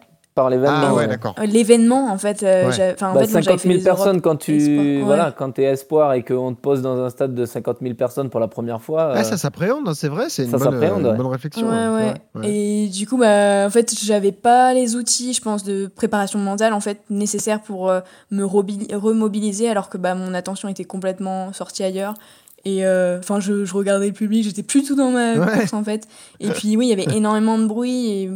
l'événement. Ah ouais, ouais. d'accord. euh, l'événement en fait. euh, Ouais. j'ai- enfin, en Bah, fait, moi, j'avais 50 fait 000 les personnes quand tu espoirs. Ouais. voilà quand t'es espoir et qu'on te pose dans un stade de 50 000 personnes pour la première fois. Ah, euh, ça s'appréhende, hein, c'est vrai. C'est une, Ça bonne, s'appréhende, euh, ouais. bonne réflexion. Ouais, hein. ouais. Ouais, ouais. Et du coup, bah, en fait, j'avais pas les outils, je pense, de préparation mentale en fait nécessaires pour euh, me remobiliser, alors que bah, mon attention était complètement sortie ailleurs. Et euh, enfin, je, je regardais le public, j'étais plus tout dans ma Ouais. course en fait. Et puis oui, il y avait énormément de bruit. Et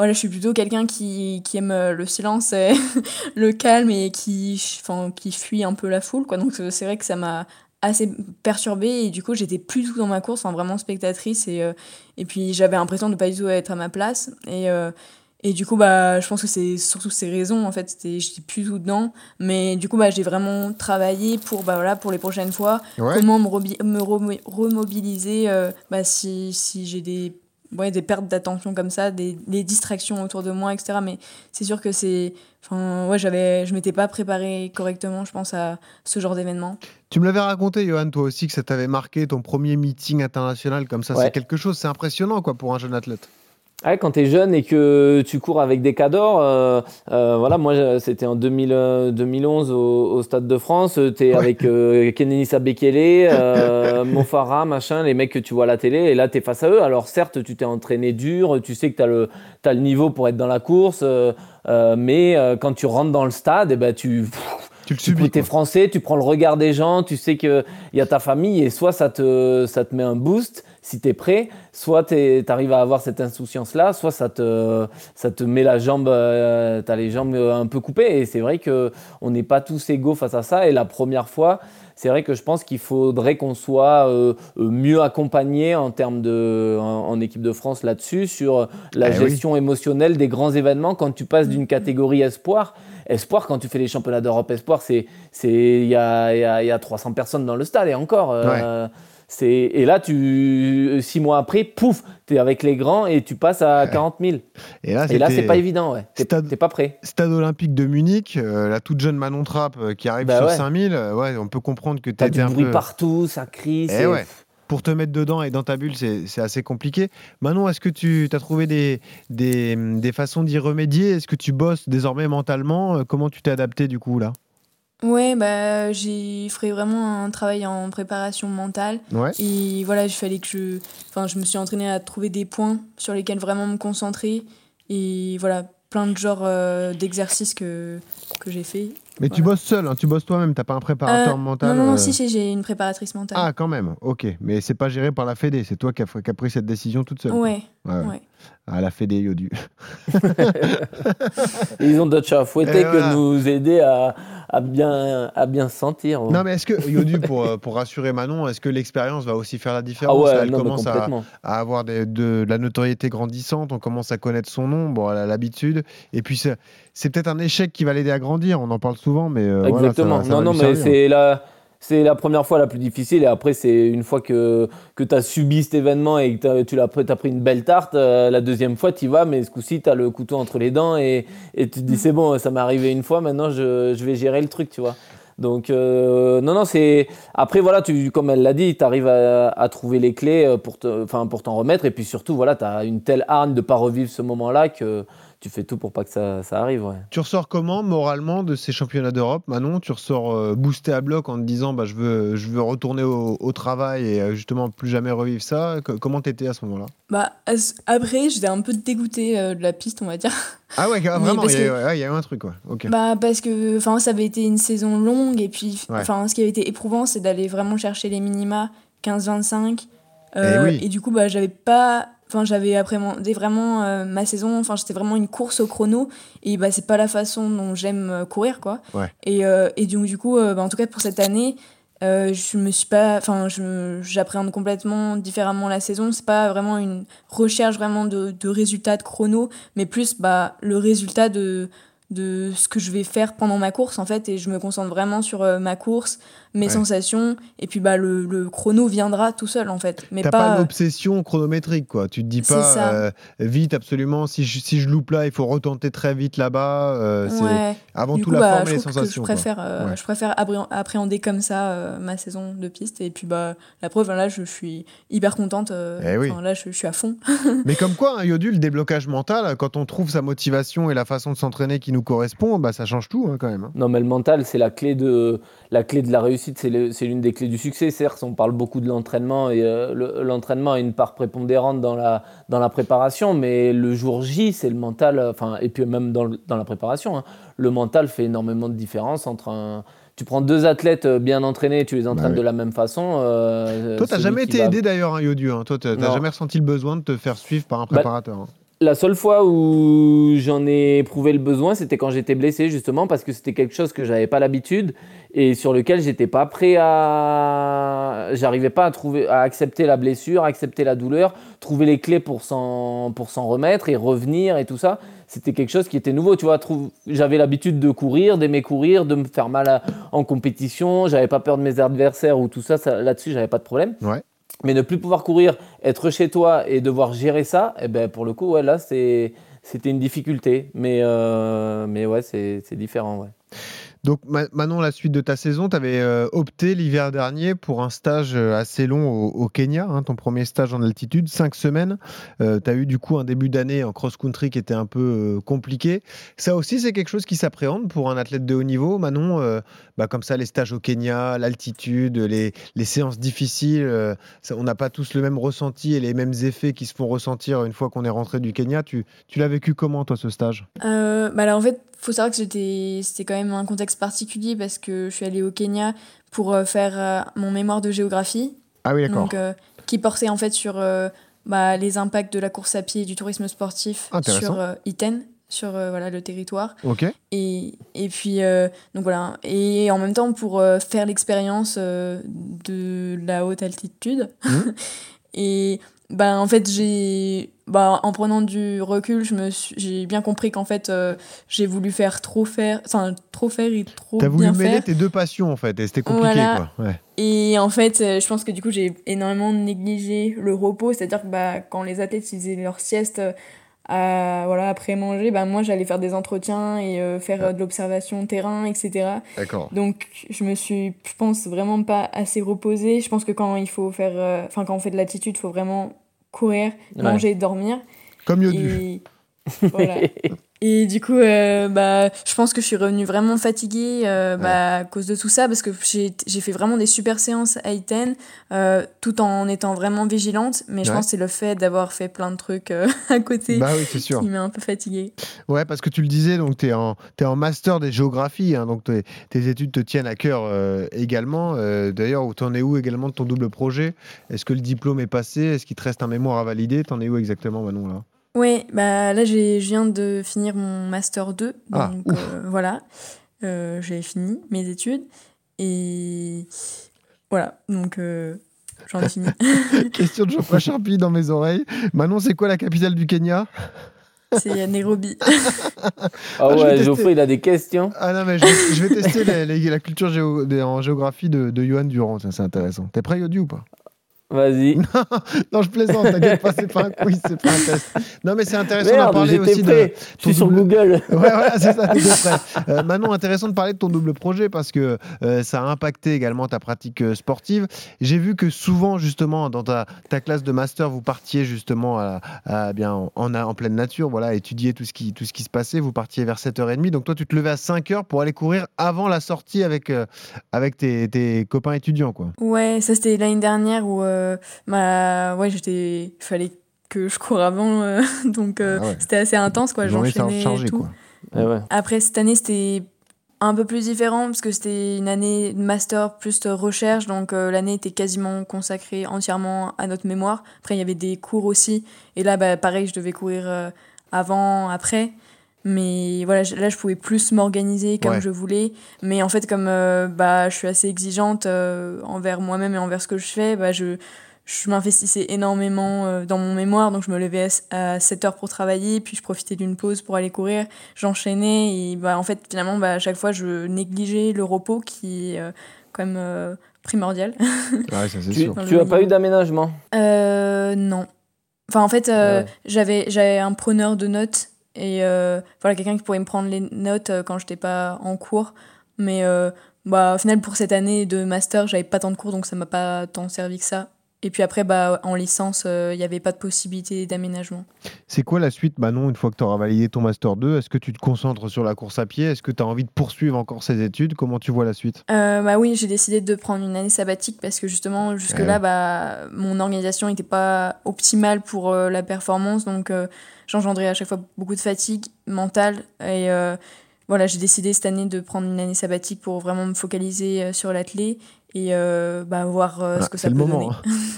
voilà, je suis plutôt quelqu'un qui, qui aime euh, le silence, et le calme et qui, enfin, qui fuit un peu la foule, quoi. Donc c'est vrai que ça m'a assez perturbée et du coup j'étais plus tout dans ma course, enfin vraiment spectatrice et, euh, et puis j'avais l'impression de pas du tout être à ma place et, euh, et du coup bah je pense que c'est surtout ces raisons en fait, c'était j'étais plus tout dedans mais du coup bah j'ai vraiment travaillé pour bah voilà pour les prochaines fois Ouais. comment me, remobiliser euh, bah, si, si j'ai des ouais, des pertes d'attention comme ça, des, des distractions autour de moi, etc. Mais c'est sûr que c'est. Enfin, ouais, j'avais, je m'étais pas préparée correctement, je pense, à ce genre d'événement. Tu me l'avais raconté, Johan, toi aussi, que ça t'avait marqué ton premier meeting international comme ça. Ouais. C'est quelque chose, c'est impressionnant quoi pour un jeune athlète. Ouais, quand tu es jeune et que tu cours avec des cadors, euh, euh, voilà, moi c'était en 2000, euh, 2011 au, au Stade de France, tu es Ouais. avec euh, Kenenisa Bekele, euh, Mo Farah, machin, les mecs que tu vois à la télé, et là tu es face à eux. Alors certes, tu t'es entraîné dur, tu sais que tu as, le t'as le niveau pour être dans la course, euh, euh, mais euh, quand tu rentres dans le stade, eh ben, tu, Tu le tu subis. es quoi. français, tu prends le regard des gens, tu sais qu'il y a ta famille et soit ça te, ça te met un boost si tu es prêt, soit tu arrives à avoir cette insouciance-là, soit ça te, ça te met la jambe, euh, tu as les jambes euh, un peu coupées. Et c'est vrai qu'on n'est pas tous égaux face à ça. Et la première fois, c'est vrai que je pense qu'il faudrait qu'on soit euh, mieux accompagné en termes de, en, en équipe de France là-dessus, sur la Eh oui. gestion émotionnelle des grands événements quand tu passes d'une catégorie espoir. Espoir, quand tu fais les championnats d'Europe espoir, c'est c'est il y a, y, a, y a 300 personnes dans le stade et encore. euh, c'est et là tu six mois après, pouf, tu es avec les grands et tu passes à 40 000. Et là, Et c'est pas évident, ouais. T'es Stade- pas prêt. Stade olympique de Munich, euh, la toute jeune Manon Trapp euh, qui arrive Bah sur ouais. 5000, euh, ouais, on peut comprendre que tu T'as étais du un bruit peu partout, ça crie. Eh c'est- ouais. pour te mettre dedans et dans ta bulle, c'est assez compliqué. Manon, est-ce que tu as trouvé des, des, des façons d'y remédier? Est-ce que tu bosses désormais mentalement? Comment tu t'es adapté du coup là? Ouais, bah, j'ai fait vraiment un travail en préparation mentale. Ouais. Et voilà, il fallait que je. Enfin, je me suis entraînée à trouver des points sur lesquels vraiment me concentrer. Et voilà, plein de genres euh, d'exercices que, que j'ai fait. Mais tu bosses seul, hein, tu bosses toi-même, t'as pas un préparateur Euh, mental Non, non, euh, si, si, j'ai une préparatrice mentale. Ah, quand même, ok. Mais c'est pas géré par la Fédé, c'est toi qui as, qui as pris cette décision toute seule. ouais, Ouais, ouais. ouais. Ah, la Fédé Yodu. Ils ont d'autres chats à fouetter Et que voilà. nous aider à, à, bien, à bien sentir. Non, mais est-ce que, Yodu, pour, euh, pour rassurer Manon, est-ce que l'expérience va aussi faire la ah différence ouais, Là, Elle non, commence à, à avoir des- de, de la notoriété grandissante, on commence à connaître son nom, bon, elle a l'habitude. Et puis, c'est peut-être un échec qui va l'aider à grandir, on en parle souvent, mais. euh, voilà, ça Exactement. ça non, va non, lui mais c'est la, c'est la première fois la plus difficile. Et après, c'est une fois que, que tu as subi cet événement et que tu as pris une belle tarte, euh, la deuxième fois, tu y vas, mais ce coup-ci, tu as le couteau entre les dents et, tu te dis, c'est bon, ça m'est arrivé une fois, maintenant, je, vais gérer le truc, tu vois. Donc, euh, non, non, c'est. Après, voilà, tu, comme elle l'a dit, tu arrives à, trouver les clés euh, pour, t'en remettre. Et puis surtout, voilà, tu as une telle hargne de pas revivre ce moment-là que tu fais tout pour pas que ça, ça arrive. Ouais. Tu ressors comment moralement de ces championnats d'Europe, Manon? Tu ressors euh, boosté à bloc en te disant bah, je, veux, je veux retourner au, au travail et euh, justement plus jamais revivre ça. Co- comment t'étais à ce moment-là? Bah, as- après, j'étais un peu dégoûtée euh, de la piste, on va dire. Ah ouais, vraiment, il y, a- que- ouais, il y a eu un truc. Ouais. Bah parce que enfin ça avait été une saison longue et puis Ouais. enfin ce qui avait été éprouvant c'est d'aller vraiment chercher les minima 15-25 Euh, Eh oui. Et du coup, bah, j'avais pas. Enfin, j'avais appréhendé vraiment euh, ma saison. Enfin, j'étais vraiment une course au chrono. Et bah, c'est pas la façon dont j'aime euh, courir, quoi. Ouais. Et, euh, et donc, du coup, euh, bah, en tout cas, pour cette année, je me suis pas. Enfin, j'appréhende complètement différemment la saison. C'est pas vraiment une recherche vraiment de, de résultats de chrono, mais plus bah, le résultat de de ce que je vais faire pendant ma course en fait et je me concentre vraiment sur ma course mes Ouais. sensations et puis bah le, le chrono viendra tout seul en fait mais T'as pas, pas, euh, d'obsession chronométrique, quoi. Tu te dis pas ça. euh, vite, absolument. Si je, si je loupe là, il faut retenter très vite là-bas. euh, ouais. avant du tout coup, la bah, forme je et les sensations. je préfère euh, Ouais. je préfère appré- appréhender comme ça euh, ma saison de piste et puis bah la preuve là je suis hyper contente euh, Eh oui. là je, je suis à fond Mais comme quoi, un Yodu, le déblocage mental, quand on trouve sa motivation et la façon de s'entraîner qui nous correspond, bah, ça change tout hein, quand même. hein. Non, mais le mental, c'est la clé de la clé de la réussite. C'est l'une des clés du succès. Certes, on parle beaucoup de l'entraînement et euh, le- l'entraînement a une part prépondérante dans la dans la préparation, mais le jour J, c'est le mental. euh, Enfin, et puis même dans, dans la préparation, hein, le mental fait énormément de différence entre un. Tu prends deux athlètes euh, bien entraînés, tu les entraînes Bah oui. de la même façon. euh, Toi, t'as celui jamais été va- aidé d'ailleurs, hein, Yodu. hein. Toi, t'as t'as Non. jamais ressenti le besoin de te faire suivre par un Bah, préparateur. hein. La seule fois où j'en ai éprouvé le besoin, c'était quand j'étais blessé, justement, parce que c'était quelque chose que j'avais pas l'habitude et sur lequel j'étais pas prêt à. J'arrivais pas à trouver, à accepter la blessure, accepter la douleur, trouver les clés pour s'en, remettre et revenir et tout ça. C'était quelque chose qui était nouveau, tu vois. J'avais l'habitude de courir, d'aimer courir, de me faire mal à- en compétition. J'avais pas peur de mes adversaires ou tout ça. ça là-dessus, j'avais pas de problème. Ouais. Mais ne plus pouvoir courir, être chez toi et devoir gérer ça, eh ben pour le coup, ouais, là, c'était une difficulté. Mais, euh, mais ouais, c'est, c'est différent. Ouais. Donc Ma- Manon, la suite de ta saison, tu avais opté l'hiver dernier pour un stage euh, assez long au, Kenya, hein, ton premier stage en altitude, cinq semaines. tu as eu du coup un début d'année en cross-country qui était un peu euh, compliqué. Ça aussi, c'est quelque chose qui s'appréhende pour un athlète de haut niveau. Manon, euh, bah, comme ça, les stages au Kenya, l'altitude, les, séances difficiles, euh, on n'a pas tous le même ressenti et les mêmes effets qui se font ressentir une fois qu'on est rentré du Kenya. Tu, tu l'as vécu comment, toi, ce stage? Euh, bah alors en fait, faut savoir que c'était quand même un contexte particulier parce que je suis allée au Kenya pour euh, faire euh, mon mémoire de géographie, Ah oui, d'accord. euh, qui portait en fait sur euh, bah, les impacts de la course à pied et du tourisme sportif sur euh, Iten, sur voilà le territoire. Ok. Et, et puis donc voilà et en même temps pour faire l'expérience de la haute altitude. Mhm. et bah en fait j'ai bah en prenant du recul je me suis- j'ai bien compris qu'en fait euh, j'ai voulu faire trop faire enfin trop faire et trop T'as voulu mêler faire tes deux passions en fait, et c'était compliqué Voilà. quoi. Ouais. et en fait euh, je pense que du coup j'ai énormément négligé le repos c'est à dire que bah quand les athlètes ils faisaient leur sieste euh, à, voilà après manger bah moi j'allais faire des entretiens et euh, faire euh, de l'observation terrain etc donc je me suis, je pense, vraiment pas assez reposée. Je pense que quand il faut faire, enfin quand on fait de l'attitude, il faut vraiment courir, Ouais. manger, dormir. Comme Yodu. Et voilà. Et du coup, euh, bah, je pense que je suis revenue vraiment fatiguée euh, bah, à cause de tout ça, parce que j'ai fait vraiment des super séances à Iten, euh, tout en étant vraiment vigilante. Mais je Ouais. pense que c'est le fait d'avoir fait plein de trucs à côté Bah oui, sûr. qui m'a un peu fatiguée. Ouais, parce que tu le disais, donc tu es en, t'es en master des géographies, hein, donc tes, études te tiennent à cœur également. D'ailleurs, tu en es où également de ton double projet? Est-ce que le diplôme est passé? Est-ce qu'il te reste un mémoire à valider? T'en es où exactement, Manon là? Ouais, bah là j'ai- je viens de finir mon master 2, donc Ah, ouf. euh, voilà, Euh, j'ai fini mes études et voilà, donc euh, j'en ai fini. Question de Geoffrey Charpie dans mes oreilles. Manon, c'est quoi la capitale du Kenya? C'est Nairobi. Ah Ah, je vais ouais, tester. Geoffrey, il a des questions. Ah non, mais je vais, je vais tester la, la- la culture géo- de- en géographie de, de Johan Durand, ça c'est intéressant. T'es prêt, Yodu, ou pas? Vas-y. Non, je plaisante, t'inquiète pas, c'est pas un quiz, c'est pas un test. Non, mais c'est intéressant de parler aussi prêt. de. Je suis sur Google. Ouais, voilà, c'est ça, t'es prêt. Euh, Manon, intéressant de parler de ton double projet parce que euh, ça a impacté également ta pratique euh, sportive. J'ai vu que souvent, justement, dans ta, ta classe de master, vous partiez justement à, à- bien, en, en, en pleine nature, voilà, étudier tout ce, qui, tout ce qui se passait. Vous partiez vers 7h30. Donc, toi, tu te levais à 5h pour aller courir avant la sortie avec, euh, avec tes, tes copains étudiants, quoi. Ouais, ça c'était l'année dernière où euh, bah, ouais, j'étais, il fallait que je cours avant, euh, donc euh, Ah ouais. c'était assez intense quoi, j'enchaînais tout. quoi. Ouais. Après cette année c'était un peu plus différent parce que c'était une année de master plus de recherche, donc euh, l'année était quasiment consacrée entièrement à notre mémoire. Après, il y avait des cours aussi, et là, bah, pareil, je devais courir euh, avant, après. Mais voilà, là, je pouvais plus m'organiser comme Ouais. je voulais. Mais en fait, comme euh, bah, je suis assez exigeante euh, envers moi-même et envers ce que je fais, bah, je, je m'investissais énormément euh, dans mon mémoire. Donc, je me levais à s- à 7 heures pour travailler, puis je profitais d'une pause pour aller courir. J'enchaînais et bah, en fait, finalement, bah, à chaque fois, je négligeais le repos qui est quand même primordial. Ouais, ça c'est Tu, sûr. Tu as pas eu d'aménagement? Euh, non. Enfin, en fait, euh, Ouais. j'avais, j'avais un preneur de notes et euh, voilà, quelqu'un qui pourrait me prendre les notes euh, quand j'étais pas en cours. Mais euh, bah, au final, pour cette année de master, j'avais pas tant de cours donc ça m'a pas tant servi que ça. Et puis après, bah, en licence, il n'y avait pas de possibilité d'aménagement. C'est quoi la suite, Manon, une fois que tu auras validé ton Master 2 Est-ce que tu te concentres sur la course à pied? Est-ce que tu as envie de poursuivre encore ces études? Comment tu vois la suite? Euh, bah oui, j'ai décidé de prendre une année sabbatique parce que justement, jusque-là, Ouais. bah, mon organisation n'était pas optimale pour euh, la performance. Donc, euh, j'engendrais à chaque fois beaucoup de fatigue mentale. Et euh, voilà, j'ai décidé cette année de prendre une année sabbatique pour vraiment me focaliser euh, sur l'athlé et euh, bah, voir euh, Ah, ce que c'est ça le peut moment.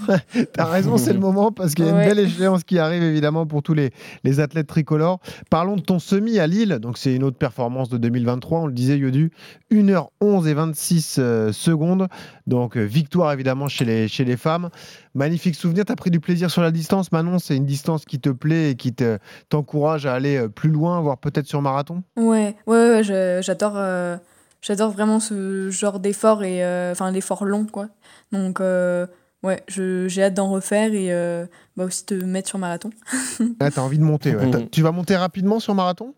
donner. T'as raison, c'est le moment parce qu'il y a une belle échéance qui arrive évidemment pour tous les, les athlètes tricolores. Parlons de ton semi à Lille. Donc, c'est une autre performance de 2023. On le disait, Yodu, 1h11 et 26 euh, secondes. Donc, euh, victoire évidemment chez les, chez les femmes. Magnifique souvenir. T'as pris du plaisir sur la distance, Manon? C'est une distance qui te plaît et qui te- t'encourage à aller plus loin, voire peut-être sur marathon? Ouais, ouais, ouais, j'adore euh, j'adore vraiment ce genre d'effort et euh, enfin l'effort long quoi. Donc euh, ouais, je- j'ai hâte d'en refaire et euh, bah aussi de me mettre sur marathon. Ah, T'as envie de monter. ouais. Mhm. Tu vas monter rapidement sur marathon?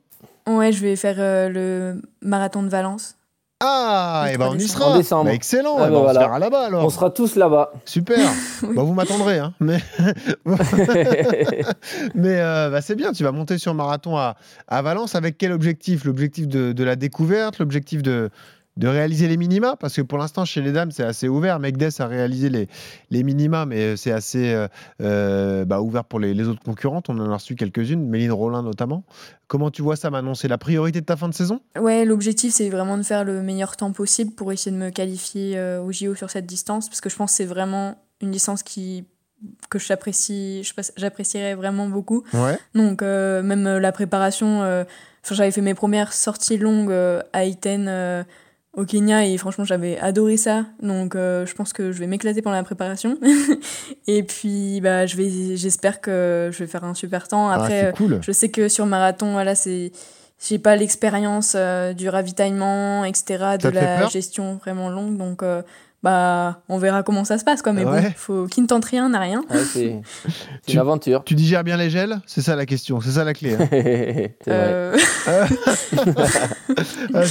Ouais, je vais faire euh, le marathon de Valence. Ah, et ben 3 on y sera. En décembre. Bah, excellent. Ah, eh ben, bah, on voilà. se verra là-bas alors. On sera tous là-bas. Super. Oui. Bah, vous m'attendrez, hein. Mais, mais euh, bah, c'est bien. Tu vas monter sur marathon à, à Valence avec quel objectif? L'objectif de, de la découverte, l'objectif de, de réaliser les minima Parce que pour l'instant, chez les dames, c'est assez ouvert. Megdes a réalisé les, les minima, mais c'est assez euh, euh, bah, ouvert pour les, les autres concurrentes. On en a reçu quelques-unes, Méline Rollin notamment. Comment tu vois ça, Manon? C'est la priorité de ta fin de saison? Ouais, l'objectif c'est vraiment de faire le meilleur temps possible pour essayer de me qualifier euh, au JO sur cette distance parce que je pense que c'est vraiment une distance qui que j'apprécie j'apprécierais vraiment beaucoup. Ouais. Donc euh, même euh, la préparation, euh, j'avais fait mes premières sorties longues euh, à Iten euh, au Kenya et franchement j'avais adoré ça. Donc euh, je pense que je vais m'éclater pendant la préparation. et puis bah je vais j'espère que je vais faire un super temps. Ah, Après euh, cool. je sais que sur marathon voilà c'est j'ai pas l'expérience euh, du ravitaillement etc de la gestion vraiment longue donc euh, bah on verra comment ça se passe quoi mais Ouais. bon faut qui ne tente rien n'a rien. Ouais, c'est une aventure. Tu digères bien les gels? C'est ça la question, c'est ça la clé. hein. c'est. Euh, Euh,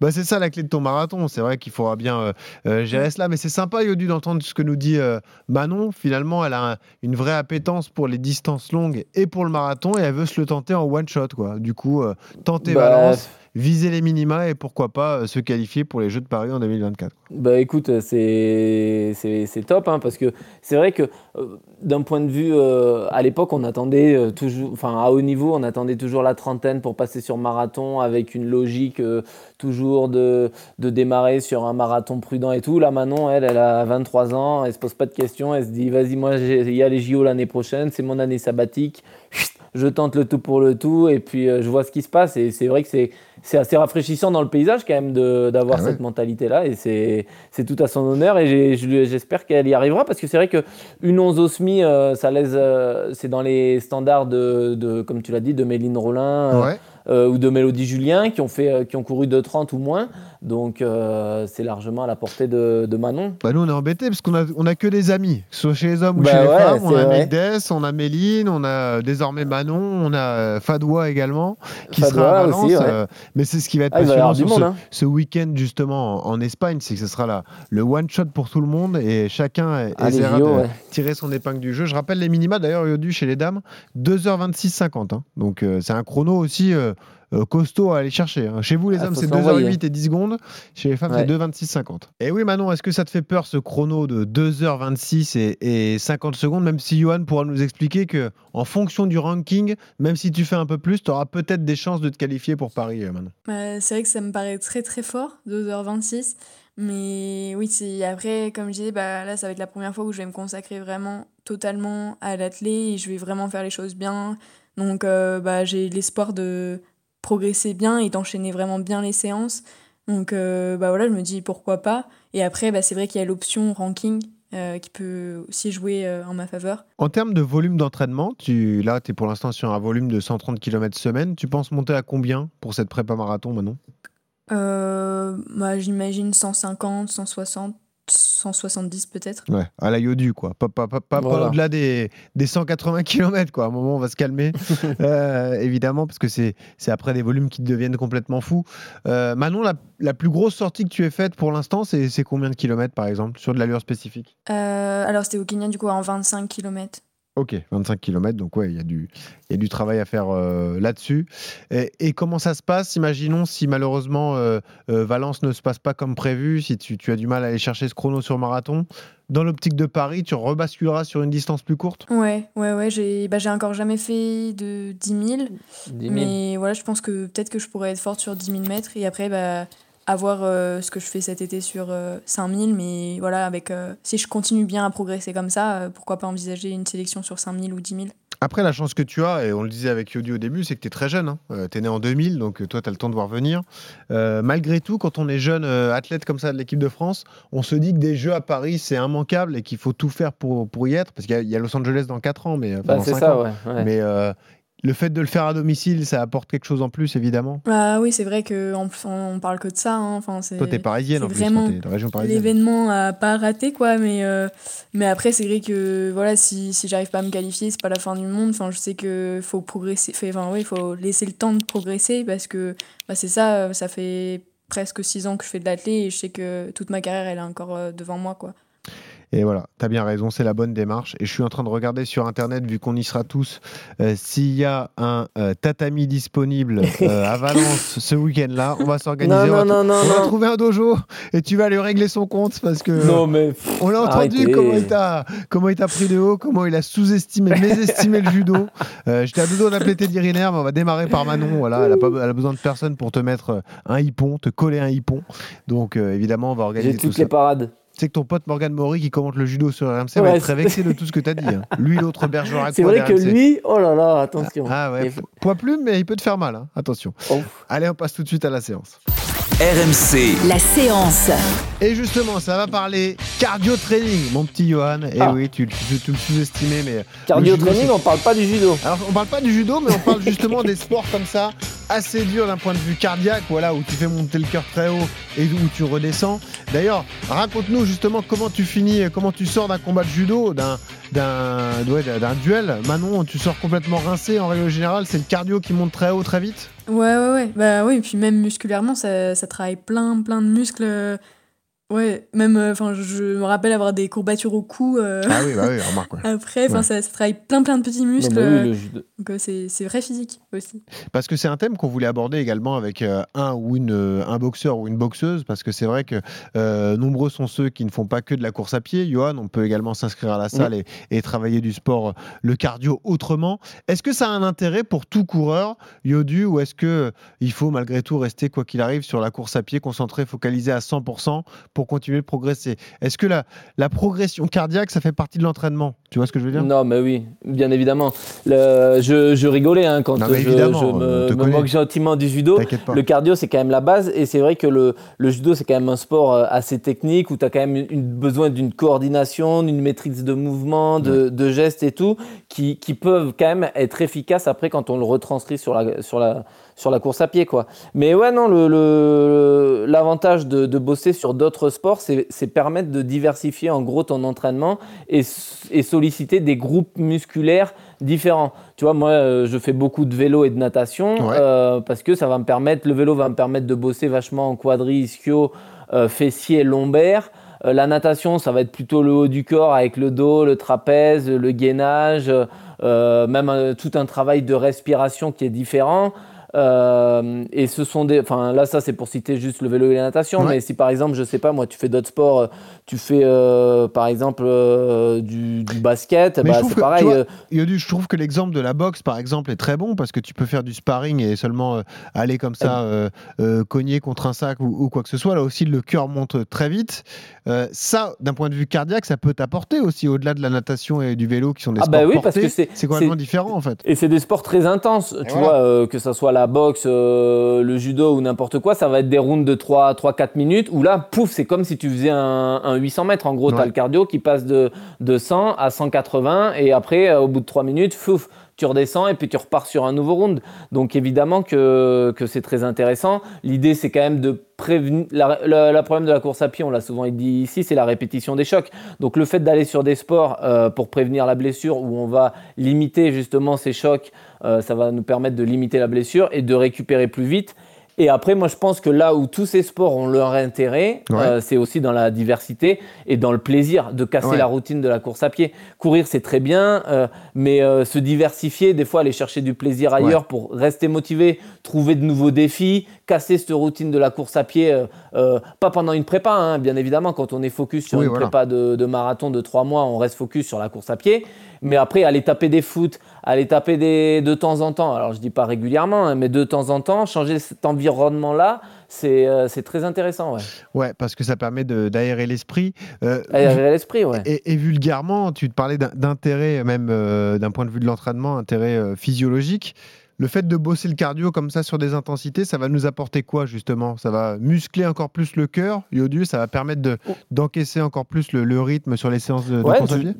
bah, c'est ça la clé de ton marathon. C'est vrai qu'il faudra bien euh, gérer cela. Mais c'est sympa, Yodu, d'entendre ce que nous dit euh, Manon. Finalement, elle a un- une vraie appétence pour les distances longues et pour le marathon et elle veut se le tenter en one shot. Quoi. Du coup, euh, tenter Bah, Valence, viser les minima et pourquoi pas euh, se qualifier pour les Jeux de Paris en 2024. Bah écoute, c'est c'est- top hein, parce que c'est vrai que euh, d'un point de vue, euh, à l'époque, on attendait euh, toujours, enfin à haut niveau, on attendait toujours la trentaine pour passer sur marathon avec une logique euh, toujours de, de démarrer sur un marathon prudent et tout. Là, Manon, elle, elle a 23 ans, elle se pose pas de questions, elle se dit vas-y, moi, il y a les JO l'année prochaine, c'est mon année sabbatique, je tente le tout pour le tout et puis euh, je vois ce qui se passe. Et c'est vrai que c'est c'est assez rafraîchissant dans le paysage quand même d'avoir Ah ouais. cette mentalité-là et c'est tout à son honneur et j'espère qu'elle y arrivera parce que c'est vrai que une 11 au SMI, euh, ça laisse, euh, c'est dans les standards de, de, comme tu l'as dit, de Méline Rollin euh, Ouais. euh, ou de Mélodie Julien qui ont, fait, qui ont couru de 30 ou moins. Donc euh, c'est largement à la portée de, de Manon. Bah, nous, on est embêtés parce qu'on a, on a que des amis, que ce soit chez les hommes ou Bah chez les femmes. On a. Megdes, on a Méline, on a désormais Manon, on a Fadoua également qui sera à Valence. aussi, ouais. euh, mais c'est ce qui va être Ah, va passionnant ce, hein. ce week-end justement en, en Espagne, c'est que ce sera là, le one shot pour tout le monde et chacun Ah, essaiera de ouais. tirer son épingle du jeu. Je rappelle les minima d'ailleurs Yodu chez les dames 2h26 50. hein. Donc euh, c'est un chrono aussi euh, euh, euh, costaud à aller chercher. hein. Chez vous, les Ah, hommes, c'est s'envoyer. 2h08 et 10 secondes. Chez les femmes, Ouais. c'est 2h26-50. Et oui, Manon, est-ce que ça te fait peur ce chrono de 2h26 et, et 50 secondes, même si Johan pourra nous expliquer que en fonction du ranking, même si tu fais un peu plus, tu auras peut-être des chances de te qualifier pour Paris, euh, Manon. Bah, c'est vrai que ça me paraît très très fort, 2h26. Mais oui, c'est après, comme je disais, bah, là, ça va être la première fois où je vais me consacrer vraiment totalement à l'athlé et je vais vraiment faire les choses bien. Donc, euh, bah, j'ai l'espoir de progresser bien et d'enchaîner vraiment bien les séances. Donc, euh, bah, voilà, je me dis pourquoi pas. Et après, bah, c'est vrai qu'il y a l'option ranking euh, qui peut aussi jouer euh, en ma faveur. En termes de volume d'entraînement, tu, là, tu es pour l'instant sur un volume de 130 km semaine. Tu penses monter à combien pour cette prépa marathon, Euh, bah, j'imagine 150, 160, 170 peut-être. Ouais, à la Yodu, quoi. Pas, pas, pas, pas- Voilà. au-delà des, des 180 km, quoi. À un moment, on va se calmer, euh, évidemment, parce que c'est c'est après des volumes qui deviennent complètement fous. Euh, Manon, la, la plus grosse sortie que tu aies faite pour l'instant, c'est c'est combien de kilomètres, par exemple, sur de l'allure spécifique? Euh, alors, c'était au Kenya, du coup, en 25 km. Ok, 25 km, donc ouais, il y, a du- il y a du travail à faire euh, là-dessus. Et, et comment ça se passe? Imaginons si malheureusement euh, euh, Valence ne se passe pas comme prévu, si tu, tu as du mal à aller chercher ce chrono sur marathon. Dans l'optique de Paris, tu rebasculeras sur une distance plus courte? Ouais, ouais, ouais, j'ai bah, j'ai encore jamais fait de 10 000. 10 000. Mais voilà, je pense que peut-être que je pourrais être forte sur 10 000 mètres et après, bah, avoir euh, ce que je fais cet été sur euh, 5 000. Mais voilà, avec, euh, si je continue bien à progresser comme ça, euh, pourquoi pas envisager une sélection sur 5 000 ou 10 000 Après, la chance que tu as, et on le disait avec Yodi au début, c'est que tu es très jeune. tu es né en 2000, donc toi, tu as le temps de voir venir. Euh, malgré tout, quand on est jeune euh, athlète comme ça de l'équipe de France, on se dit que des Jeux à Paris, c'est immanquable et qu'il faut tout faire pour, pour y être. Parce qu'il y a- il y, a Los Angeles dans 4 ans, mais, enfin, Bah, c'est ça, ans. ouais. ouais. Mais euh, le fait de le faire à domicile, ça apporte quelque chose en plus, évidemment. Ah oui, c'est vrai qu'on on parle que de ça. hein. Enfin, c'est Toi, t'es parisienne en plus, t'es de région parisienne. l'événement à pas rater, quoi. Mais, euh, mais après, c'est vrai que voilà, si, si j'arrive pas à me qualifier, c'est pas la fin du monde. Enfin, je sais qu'il faut progresser. Enfin, oui, il faut laisser le temps de progresser parce que bah, c'est ça, euh, ça fait presque six ans que je fais de l'athlé et je sais que toute ma carrière, elle est encore euh, devant moi, quoi. Et voilà, tu as bien raison, c'est la bonne démarche. Et je suis en train de regarder sur Internet, vu qu'on y sera tous, euh, s'il y a un euh, tatami disponible euh, à Valence ce week-end-là. On va s'organiser. Non, on va, non, non, non, on va non. trouver un dojo et tu vas lui régler son compte parce que. Non, mais. On a entendu Arrêtez. comment il t'a comment il t'a pris de haut, comment il a sous-estimé, mésestimé le judo. J'étais à deux doigts d'appeler Teddy Riner, mais on va démarrer par Manon. Voilà, elle a, pas, elle a besoin de personne pour te mettre un hippon, te coller un hippon. Donc euh, évidemment, on va organiser J'ai tout toutes ça. les parades. Tu sais que ton pote Morgan Maury qui commente le judo sur RMC va Ouais, être très c'est- vexé de tout ce que tu as dit. hein. Lui, l'autre Bergerac. C'est vrai que lui, oh là là, attention. Ah ouais, Et- poids plume, mais il peut te faire mal. hein. Attention. Oh. Allez, on passe tout de suite à la séance. RMC, La séance. Et justement, ça va parler cardio training, mon petit Johan. Et Ah. oui, tu, tu- tu le sous-estimais, mais. Cardio le judo, training, c'est- on parle pas du judo. Alors, on parle pas du judo, mais on parle justement des sports comme ça, assez durs d'un point de vue cardiaque, voilà, où tu fais monter le cœur très haut et où tu redescends. D'ailleurs, raconte-nous justement comment tu finis, comment tu sors d'un combat de judo, d'un d'un duel. Manon, tu sors complètement rincé en règle générale. C'est le cardio qui monte très haut très vite? Ouais, ouais, ouais. Bah oui, et puis même musculairement, ça, ça travaille plein, plein de muscles. Ouais, même, euh, enfin, je, je me rappelle avoir des courbatures au cou. euh, Ah oui, bah oui, remarque. ouais. Après, enfin, Ouais. ça, ça travaille plein, plein de petits muscles. Non, bah oui, euh, le. Donc euh, c'est c'est vrai physique aussi. Parce que c'est un thème qu'on voulait aborder également avec euh, un ou une un boxeur ou une boxeuse, parce que c'est vrai que euh, nombreux sont ceux qui ne font pas que de la course à pied. Johan, on peut également s'inscrire à la salle et, et travailler du sport, le cardio autrement. Est-ce que ça a un intérêt pour tout coureur, Yodu, ou est-ce que il faut malgré tout rester quoi qu'il arrive sur la course à pied, concentré, focalisé à 100% pour continuer de progresser Est-ce que la, la progression cardiaque, ça fait partie de l'entraînement? Tu vois ce que je veux dire? Non, mais oui, bien évidemment. Le- je, je rigolais hein, quand Non, je, je me, me moque gentiment du judo. Le cardio, c'est quand même la base. Et c'est vrai que le, le judo, c'est quand même un sport euh, assez technique où tu as quand même une, une- besoin d'une coordination, d'une maîtrise de mouvement, de, de gestes et tout, qui, qui peuvent quand même être efficaces après quand on le retranscrit sur la, sur la, sur la course à pied. Quoi. Mais ouais, non, le- le- l'avantage de, de bosser sur d'autres sports, c'est c'est permettre de diversifier en gros ton entraînement et, solliciter des groupes musculaires différents. Tu vois, moi, euh, je fais beaucoup de vélo et de natation Ouais. euh, parce que ça va me permettre, le vélo va me permettre de bosser vachement en quadri, ischio, euh, fessier, lombaire. Euh, la natation, ça va être plutôt le haut du corps avec le dos, le trapèze, le gainage, même tout un travail de respiration qui est différent. Euh, et ce sont des. Enfin, là, ça, c'est pour citer juste le vélo et la natation. Mais si par exemple, je sais pas, moi, tu fais d'autres sports, tu fais euh, par exemple euh, du, basket, bah, c'est pareil. je trouve que l'exemple de la boxe, par exemple, est très bon parce que tu peux faire du sparring et seulement aller comme ça, cogner contre un sac ou, quoi que ce soit. Là aussi, le cœur monte très vite. ça, d'un point de vue cardiaque, ça peut t'apporter aussi au-delà de la natation et du vélo qui sont des ah sports bah oui, parce que c'est complètement différent en fait. Et c'est des sports très intenses, tu vois, que ça soit la boxe, euh, le judo ou n'importe quoi, ça va être des rounds de 3-4 minutes où là, pouf, c'est comme si tu faisais un, 800 mètres. En gros, tu as le cardio qui passe de, de 100 à 180 et après, euh, au bout de 3 minutes, pouf, tu redescends et puis tu repars sur un nouveau round. Donc évidemment que, que c'est très intéressant. L'idée, c'est quand même de prévenir. Le problème de la course à pied, on l'a souvent dit ici, c'est la répétition des chocs. Donc le fait d'aller sur des sports euh, pour prévenir la blessure, où on va limiter justement ces chocs, euh, ça va nous permettre de limiter la blessure et de récupérer plus vite. Et après, moi, je pense que là où tous ces sports ont leur intérêt, euh, c'est aussi dans la diversité et dans le plaisir de casser la routine de la course à pied. Courir, c'est très bien, euh, mais euh, se diversifier, des fois aller chercher du plaisir ailleurs pour rester motivé, trouver de nouveaux défis, casser cette routine de la course à pied, pas pendant une prépa, hein, bien évidemment, quand on est focus sur une prépa de, de marathon de trois mois, on reste focus sur la course à pied. Mais après, aller taper des foot, aller taper des, de temps en temps, alors je dis pas régulièrement, hein, mais de temps en temps, changer cet environnement-là, c'est euh, très intéressant. Ouais. ouais, parce que ça permet d'aérer l'esprit. Euh, aérer l'esprit, ouais. Et, vulgairement, tu te parlais d'intérêt, même euh, d'un point de vue de l'entraînement, intérêt physiologique le fait de bosser le cardio comme ça sur des intensités, ça va nous apporter quoi justement? Ça va muscler encore plus le cœur, Yodu, ça va permettre oh. d'encaisser encore plus le, rythme sur les séances de, course à pied?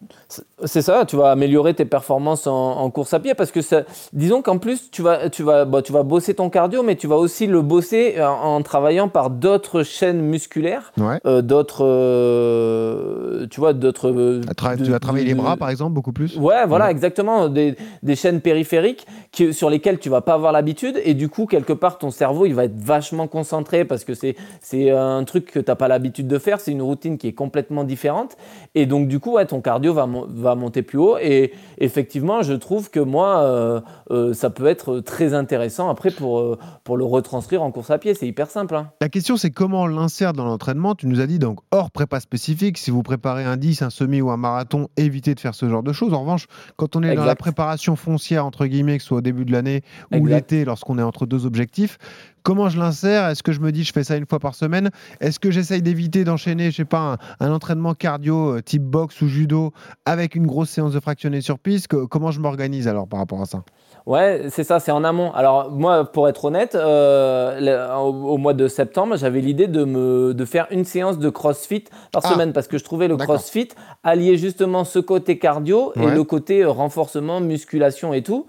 C'est ça, tu vas améliorer tes performances en, course à pied parce que disons qu'en plus tu vas, tu, vas, bah, tu vas bosser ton cardio, mais tu vas aussi le bosser en, travaillant par d'autres chaînes musculaires, euh, d'autres, euh, tu vois, d'autres. Euh, tu vas travailler les bras par exemple beaucoup plus? Ouais, voilà, exactement, des, des chaînes périphériques qui, sur lesquelles tu vas pas avoir l'habitude et du coup quelque part ton cerveau il va être vachement concentré parce que c'est c'est un truc que tu n'as pas l'habitude de faire, c'est une routine qui est complètement différente et donc du coup ouais, ton cardio va, va monter plus haut et effectivement je trouve que moi euh, euh, ça peut être très intéressant après pour, euh, pour le retranscrire en course à pied, c'est hyper simple. Hein. La question c'est comment on l'insère dans l'entraînement, tu nous as dit donc hors prépa spécifique, si vous préparez un 10, un semi ou un marathon, évitez de faire ce genre de choses. En revanche, quand on est dans la préparation foncière entre guillemets, que ce soit au début de l'année ou l'été lorsqu'on est entre deux objectifs. Comment je l'insère? Est-ce que je me dis je fais ça une fois par semaine? Est-ce que j'essaye d'éviter d'enchaîner, je sais pas, un, entraînement cardio euh, type boxe ou judo avec une grosse séance de fractionné sur piste? Comment je m'organise alors par rapport à ça? Ouais, c'est ça, c'est en amont. Alors moi, pour être honnête, euh, au, mois de septembre, j'avais l'idée de, me, de faire une séance de CrossFit par ah. semaine parce que je trouvais le CrossFit allier justement ce côté cardio et le côté euh, renforcement, musculation et tout.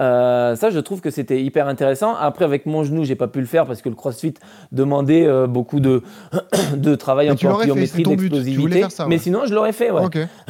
Euh, ça, je trouve que c'était hyper intéressant. Après, avec mon genou, j'ai pas pu le faire parce que le CrossFit demandait beaucoup de, de travail en pliométrie, d'explosivité. Mais sinon, je l'aurais fait. Ouais.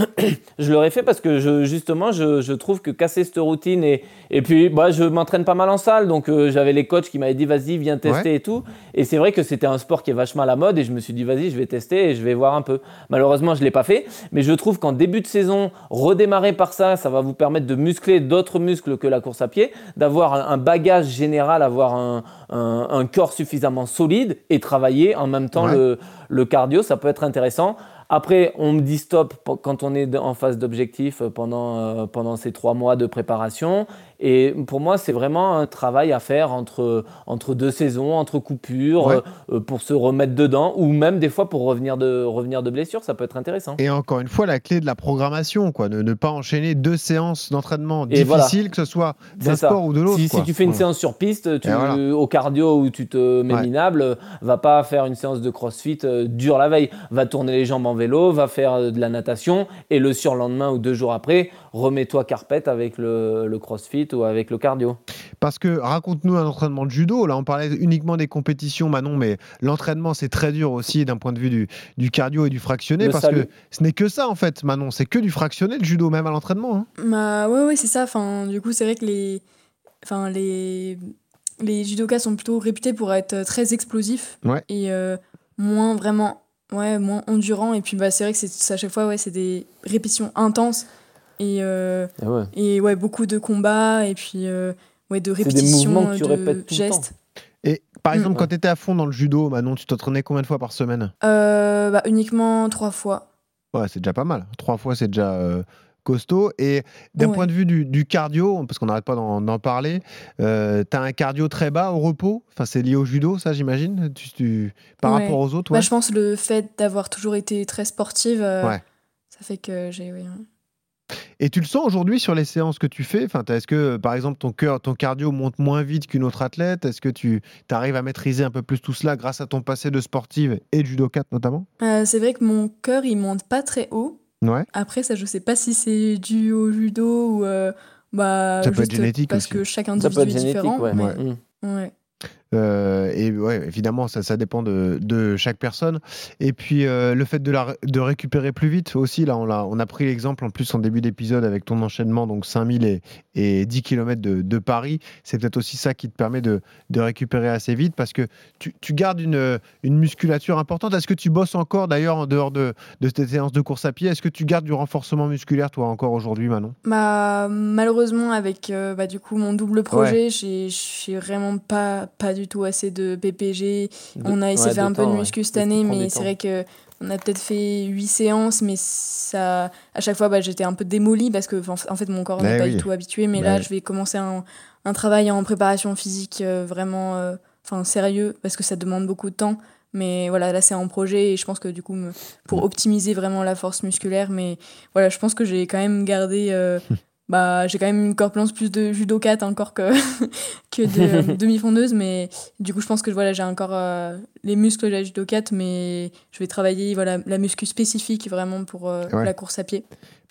je l'aurais fait parce que je, justement, je, je, trouve que casser cette routine et, et puis, bah, je m'entraîne pas mal en salle, donc euh, j'avais les coachs qui m'avaient dit vas-y, viens tester et tout. Et c'est vrai que c'était un sport qui est vachement à la mode, et je me suis dit vas-y, je vais tester et je vais voir un peu. Malheureusement, je l'ai pas fait, mais je trouve qu'en début de saison, redémarrer par ça, ça va vous permettre de muscler d'autres muscles que la course à pied, d'avoir un bagage général, avoir un, un, corps suffisamment solide et travailler en même temps le, le cardio, ça peut être intéressant. Après, on me dit stop quand on est en phase d'objectif pendant, euh, pendant ces trois mois de préparation. Et pour moi, c'est vraiment un travail à faire entre, entre deux saisons, entre coupures, euh, pour se remettre dedans, ou même des fois pour revenir de, revenir de blessure, ça peut être intéressant. Et encore une fois, la clé de la programmation, quoi, ne, ne pas enchaîner deux séances d'entraînement difficiles, que ce soit d'un sport ou de l'autre. Si, si, tu fais une séance sur piste, tu, au cardio où tu te mets minable, va pas faire une séance de crossfit euh, dure la veille, va tourner les jambes en vélo, va faire de la natation, et le surlendemain ou deux jours après, remets-toi carpette avec le, le crossfit ou avec le cardio. Parce que raconte-nous un entraînement de judo. Là, on parlait uniquement des compétitions, Manon, mais l'entraînement, c'est très dur aussi d'un point de vue du, du, cardio et du fractionné. parce que ce n'est que ça, en fait, Manon. C'est que du fractionné, le judo, même à l'entraînement. Hein. Bah, ouais, ouais, c'est ça. Enfin, du coup, c'est vrai que les. Enfin, les. Les judokas sont plutôt réputés pour être très explosifs et euh, moins vraiment ouais, moins endurants. Et puis bah, c'est vrai que c'est à chaque fois ouais, c'est des répétitions intenses et, euh, ah et, ouais. beaucoup de combats. Et puis, euh, ouais, de des répétitions, que de répètes tout le gestes. Et par Mm. exemple, quand tu étais à fond dans le judo, Manon, tu t'entraînais combien de fois par semaine? Euh, bah, uniquement trois fois. Ouais, c'est déjà pas mal. Trois fois, c'est déjà euh, costaud. Et d'un Ouais. point de vue du, du cardio, parce qu'on n'arrête pas d'en parler, euh, tu as un cardio très bas au repos? Enfin, c'est lié au judo, ça, j'imagine, tu, tu- par Ouais. rapport aux autres. Bah, ouais. je pense le fait d'avoir toujours été très sportive, euh, Ouais. ça fait que j'ai. Et tu le sens aujourd'hui sur les séances que tu fais? Enfin, Est-ce que, par exemple, ton, cœur, ton cardio monte moins vite qu'une autre athlète? Est-ce que tu arrives à maîtriser un peu plus tout cela grâce à ton passé de sportive et de judokate notamment? Euh, c'est vrai que mon cœur il monte pas très haut. Ouais. Après, ça, je sais pas si c'est dû au judo ou. euh, bah, Ça peut être génétique Parce aussi. que chaque individu est différent. ouais. mais- Mm. ouais. Euh, et ouais, évidemment, ça, ça dépend de, de chaque personne. Et puis, euh, le fait de, la, de récupérer plus vite aussi, là, on a, on a pris l'exemple en plus en début d'épisode avec ton enchaînement, donc 5000 et, et 10 km de, de Paris. C'est peut-être aussi ça qui te permet de, de récupérer assez vite parce que tu, tu gardes une, une musculature importante. Est-ce que tu bosses encore d'ailleurs en dehors de, de tes séances de course à pied? Est-ce que tu gardes du renforcement musculaire, toi, encore aujourd'hui, Manon? Bah, malheureusement, avec euh, bah, du coup mon double projet, j'ai j'ai vraiment pas, pas du tout assez de PPG. On a essayé de Ouais, faire un peu de ouais. muscu cette année, mais du c'est vrai que on a peut-être fait 8 séances, mais ça, à chaque fois, bah, j'étais un peu démolie parce que en fait, mon corps Eh n'est pas oui. du tout habitué. Mais là, je vais commencer un, un travail en préparation physique euh, vraiment euh, enfin sérieux parce que ça demande beaucoup de temps. Mais voilà, là, c'est en projet et je pense que du coup, me- pour Mm. optimiser vraiment la force musculaire, mais voilà, je pense que j'ai quand même gardé. euh, bah, j'ai quand même une corpulence plus de judokate encore que, que de euh, demi-fondeuse, mais du coup, je pense que voilà, j'ai encore euh, les muscles de la judokate, mais je vais travailler voilà, la muscu spécifique vraiment pour euh, Ouais. la course à pied.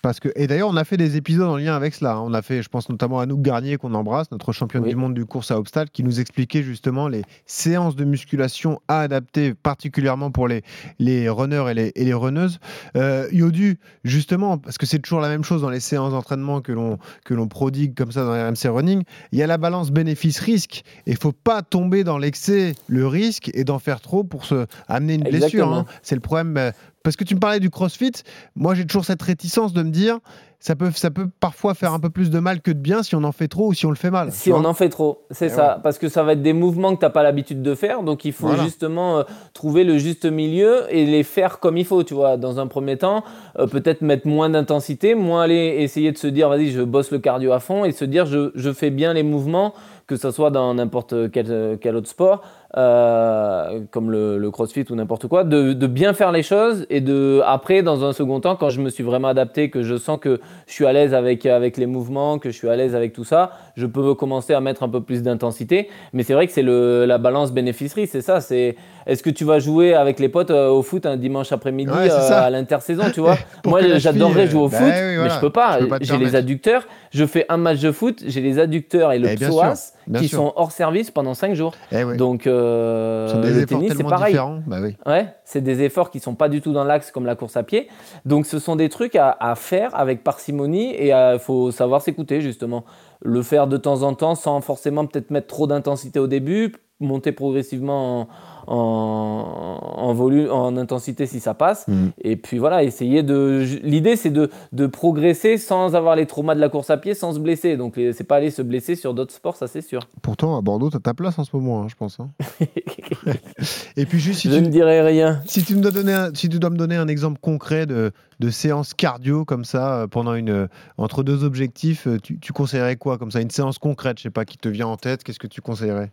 Parce que, et d'ailleurs, on a fait des épisodes en lien avec cela. hein. On a fait, je pense notamment à Anouk Garnier, qu'on embrasse, notre championne Oui. du monde du course à obstacles, qui nous expliquait justement les séances de musculation à adapter, particulièrement pour les, les runners et les, et les runneuses. Euh, Yodu, justement, parce que c'est toujours la même chose dans les séances d'entraînement que l'on que l'on prodigue comme ça dans RMC Running, il y a la balance bénéfice-risque. Et il faut pas tomber dans l'excès, le risque, et d'en faire trop pour se amener une blessure. Hein. C'est le problème. Parce que tu me parlais du crossfit, moi j'ai toujours cette réticence de me dire ça peut, ça peut parfois faire un peu plus de mal que de bien si on en fait trop ou si on le fait mal. Si on en fait trop, c'est Et ça. Parce que ça va être des mouvements que tu n'as pas l'habitude de faire. Donc il faut Voilà. justement euh, trouver le juste milieu et les faire comme il faut. Tu vois, dans un premier temps, euh, peut-être mettre moins d'intensité, moins aller essayer de se dire, vas-y, je bosse le cardio à fond et se dire, je, je fais bien les mouvements, que ce soit dans n'importe quel, quel autre sport, euh, comme le, le crossfit ou n'importe quoi, de, de bien faire les choses et de, après, dans un second temps, quand je me suis vraiment adapté, que je sens que je suis à l'aise avec, avec les mouvements, que je suis à l'aise avec tout ça, je peux commencer à mettre un peu plus d'intensité. Mais c'est vrai que c'est la balance bénéfice-risque, c'est ça. C'est est-ce que tu vas jouer avec les potes euh, au foot un dimanche après-midi Ouais, euh, à l'intersaison, tu vois Moi, j'adorerais jouer au bah foot, oui, mais je peux pas. J'ai les adducteurs. Je fais un match de foot, j'ai les adducteurs et le Eh, psoas sûr, qui sûr. sont hors service pendant 5 jours. Eh. Donc, euh, le efforts tennis, c'est pareil. Bah oui. Ouais, c'est des efforts qui sont pas du tout dans l'axe comme la course à pied. Donc ce sont des trucs à, à faire avec parcimonie et il faut savoir s'écouter justement. Le faire de temps en temps sans forcément peut-être mettre trop d'intensité au début, monter progressivement en, en, en volume, en intensité si ça passe. Mhm. Et puis voilà, essayer de. L'idée c'est de, de progresser sans avoir les traumas de la course à pied, sans se blesser. Donc c'est pas aller se blesser sur d'autres sports, ça c'est sûr. Pourtant, à Bordeaux, tu as ta place en ce moment, hein, je pense. hein. Et puis juste, si Je tu, ne dirai rien. si tu, me dois donner un- si tu dois me donner un exemple concret de, de séance cardio comme ça, euh, pendant une, euh, entre deux objectifs, euh, tu, tu conseillerais quoi comme ça? Une séance concrète, je sais pas, qui te vient en tête, qu'est-ce que tu conseillerais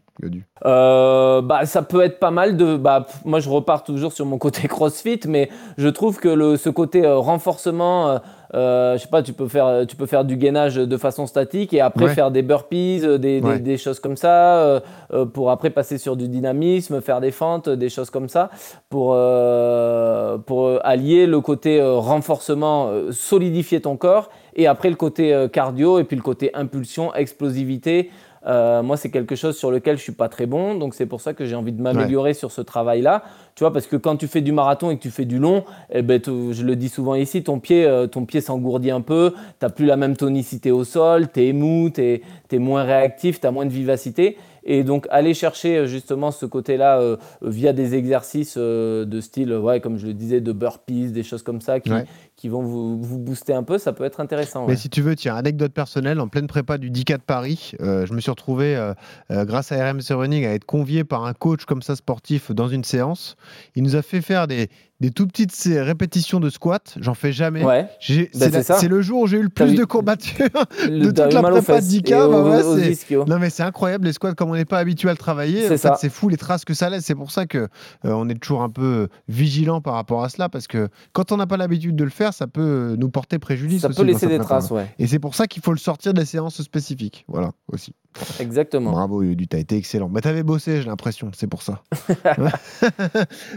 Euh, bah, ça peut être pas mal de. Bah, moi, je repars toujours sur mon côté CrossFit, mais je trouve que le, ce côté euh, renforcement, euh, euh, je sais pas, tu peux faire, tu peux faire du gainage de façon statique et après Ouais. faire des burpees, des, des- Ouais. des choses comme ça, euh, pour après passer sur du dynamisme, faire des fentes, des choses comme ça, pour, euh, pour allier le côté renforcement, solidifier ton corps, et après le côté cardio, et puis le côté impulsion, explosivité. Euh, moi, c'est quelque chose sur lequel je suis pas très bon, donc c'est pour ça que j'ai envie de m'améliorer sur ce travail-là. Tu vois, parce que quand tu fais du marathon et que tu fais du long, eh ben, tu- je le dis souvent ici, ton pied, euh, ton pied s'engourdit un peu, tu plus la même tonicité au sol, tu es mou, tu es, moins réactif, tu as moins de vivacité. Et donc, aller chercher euh, justement ce côté-là euh, via des exercices euh, de style, ouais, comme je le disais, de burpees, des choses comme ça qui, Ouais. qui vont vous, vous booster un peu, ça peut être intéressant. Mais ouais. si tu veux, tiens, anecdote personnelle, en pleine prépa du 10K de Paris, euh, je me suis retrouvé, euh, euh, grâce à RMC Running, à être convié par un coach comme ça sportif dans une séance. Il nous a fait faire des, des tout petites répétitions de squat. J'en fais jamais. Ouais. Bah, c'est le jour où j'ai eu le plus de courbatures. De toute la prépa 10K, et bah aux- ouais, aux c'est- ischios. Non mais c'est incroyable les squats comme on n'est pas habitué à le travailler. C'est fou les traces que ça laisse. C'est pour ça que euh, on est toujours un peu vigilant par rapport à cela parce que quand on n'a pas l'habitude de le faire, ça peut nous porter préjudice. Ça aussi peut laisser des traces, ouais. Et c'est pour ça qu'il faut le sortir des séances spécifiques. Voilà aussi. Exactement. Bravo Yodu, t'as été excellent. Mais t'avais bossé, j'ai l'impression. C'est pour ça.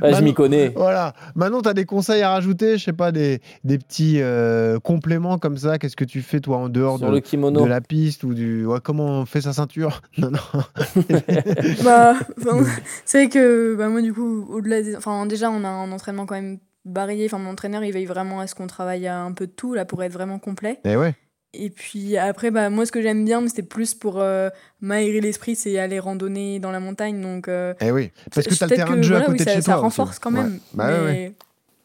Ouais, je m'y connais. Voilà. Maintenant, tu as des conseils à rajouter, je sais pas, des, des petits euh, compléments comme ça. Qu'est-ce que tu fais, toi, en dehors Sur de, le kimono. de la piste ou du. Ouais, comment on fait sa ceinture? Non, non. bah, c'est vrai que bah, moi, du coup, au-delà des. Enfin, déjà, on a un entraînement quand même varié. Enfin, mon entraîneur, il veille vraiment à ce qu'on travaille à un peu de tout, là, pour être vraiment complet. Eh ouais. Et puis après, bah, moi, ce que j'aime bien, c'était plus pour euh, m'aérer l'esprit, c'est aller randonner dans la montagne. Donc, euh, Eh oui. Parce que tu as le peut-être terrain que, de jeu à oui, côté ça, de chez ça toi. aussi. renforce quand Ouais. même. Bah mais ouais.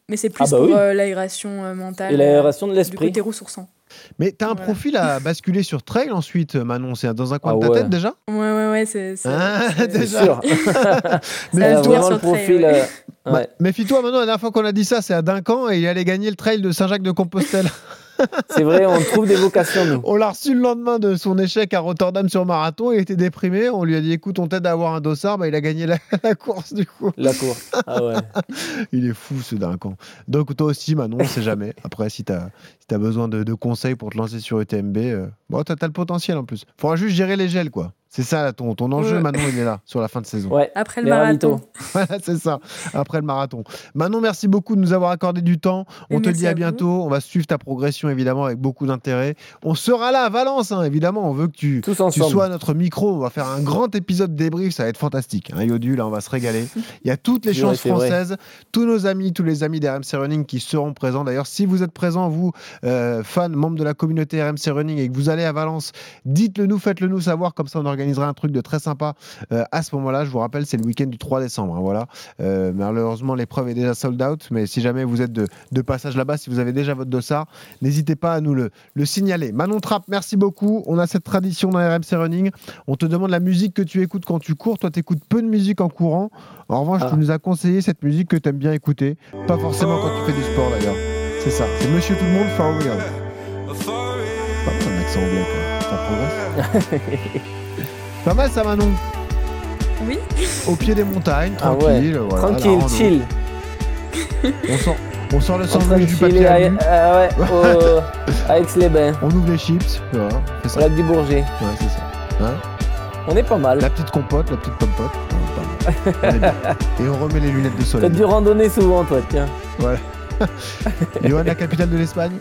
mais c'est Ah plus bah pour oui. euh, l'aération euh, mentale. Et l'aération de l'esprit. Du côté ressourçant. Mais tu as un Voilà. profil à basculer sur trail ensuite, Manon. C'est dans un coin Ah de ta ouais. tête déjà? Ouais, ouais, ouais, c'est. c'est- Ah, c'est- C'est déjà. sûr. Mais Ça vraiment le profil. Bah. Méfie-toi, Manon. La dernière fois qu'on a dit ça, c'est à Duncan et il allait gagner le trail de Saint-Jacques-de-Compostelle. C'est vrai, on trouve des vocations, nous. On l'a reçu le lendemain de son échec à Rotterdam sur marathon. Il était déprimé. On lui a dit écoute, on t'aide à avoir un dossard. Bah, il a gagné la, la course du coup. La course. Ah ouais. Il est fou ce Duncan. Donc toi aussi, Manon, on sait jamais. Après, si tu as, si as besoin de, de conseils pour te lancer sur UTMB, euh, bon, tu as, le potentiel en plus. faudra juste gérer les gels, quoi. C'est ça ton, ton enjeu, Ouais. Manon, il est là, sur la fin de saison. Ouais. Après le Les marathon. Voilà, c'est ça, après le marathon. Manon, merci beaucoup de nous avoir accordé du temps. On Et te dit à bientôt. On va suivre ta progression, évidemment, avec beaucoup d'intérêt. On sera là à Valence, hein, évidemment. On veut que tu, Tous tu ensemble. sois à notre micro. On va faire un grand épisode débrief. Ça va être fantastique. Hein, Yodu, là, on va se régaler. Il y a toutes les chances vrai. françaises. Tous nos amis, tous les amis d'RMC Running qui seront présents. D'ailleurs, si vous êtes présents, vous, euh, fans, membres de la communauté RMC Running, et que vous allez à Valence, dites-le nous, faites-le nous savoir. Comme ça, on organisera un truc de très sympa euh, à ce moment-là. Je vous rappelle, c'est le week-end du 3 décembre. hein, voilà. Euh, malheureusement, l'épreuve est déjà sold out. Mais si jamais vous êtes de, de passage là-bas, si vous avez déjà votre dossard, n'hésitez pas à nous le, le signaler. Manon Trapp, merci beaucoup. On a cette tradition dans RMC Running. On te demande la musique que tu écoutes quand tu cours. Toi, tu écoutes peu de musique en courant. En revanche, Ah. tu nous as conseillé cette musique que tu aimes bien écouter. Pas forcément quand tu fais du sport d'ailleurs. C'est ça. C'est Monsieur Tout le Monde, For Real. Pas mal un accent anglais, quoi. Ça progresse. Pas mal ça, Manon. Oui. Au pied des montagnes, Ah ouais. tranquille. voilà, la Tranquille, chill. On sort, on sort le sandwich du papier à ah ouais, au- à Aix-les-Bains, On ouvre les chips. Voilà, on fait au ça. lac du Bourget. Ouais, c'est ça. Hein On est pas mal. la petite compote, la petite pompote. Ouais, pas mal. On est bien. Et on remet les lunettes de T'as soleil. dû randonner souvent, toi, tiens. Johan, la capitale de l'Espagne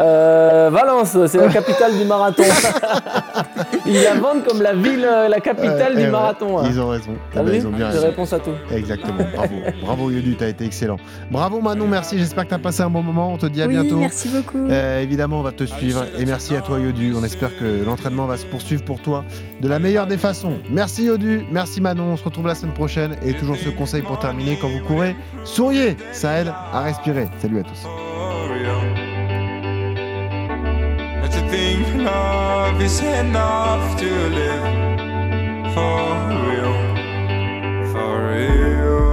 Euh, Valence, c'est la capitale du marathon. Ils la vendent comme la ville, euh, la capitale Euh, du eh ouais, marathon. hein. Ils ont raison. Ah bah, vu ils ont bien raison. réponse à tout. Exactement. Bravo. Bravo Yodu, t'as été excellent. Bravo Manon, merci. J'espère que t'as passé un bon moment. On te dit à oui, bientôt. merci beaucoup. Euh, évidemment, on va te suivre. Et merci à toi, Yodu. On espère que l'entraînement va se poursuivre pour toi de la meilleure des façons. Merci, Yodu. Merci, Manon. On se retrouve la semaine prochaine. Et toujours ce conseil pour terminer quand vous courez souriez. Ça aide à respirer. Salut à tous. think love is enough to live for real, for real.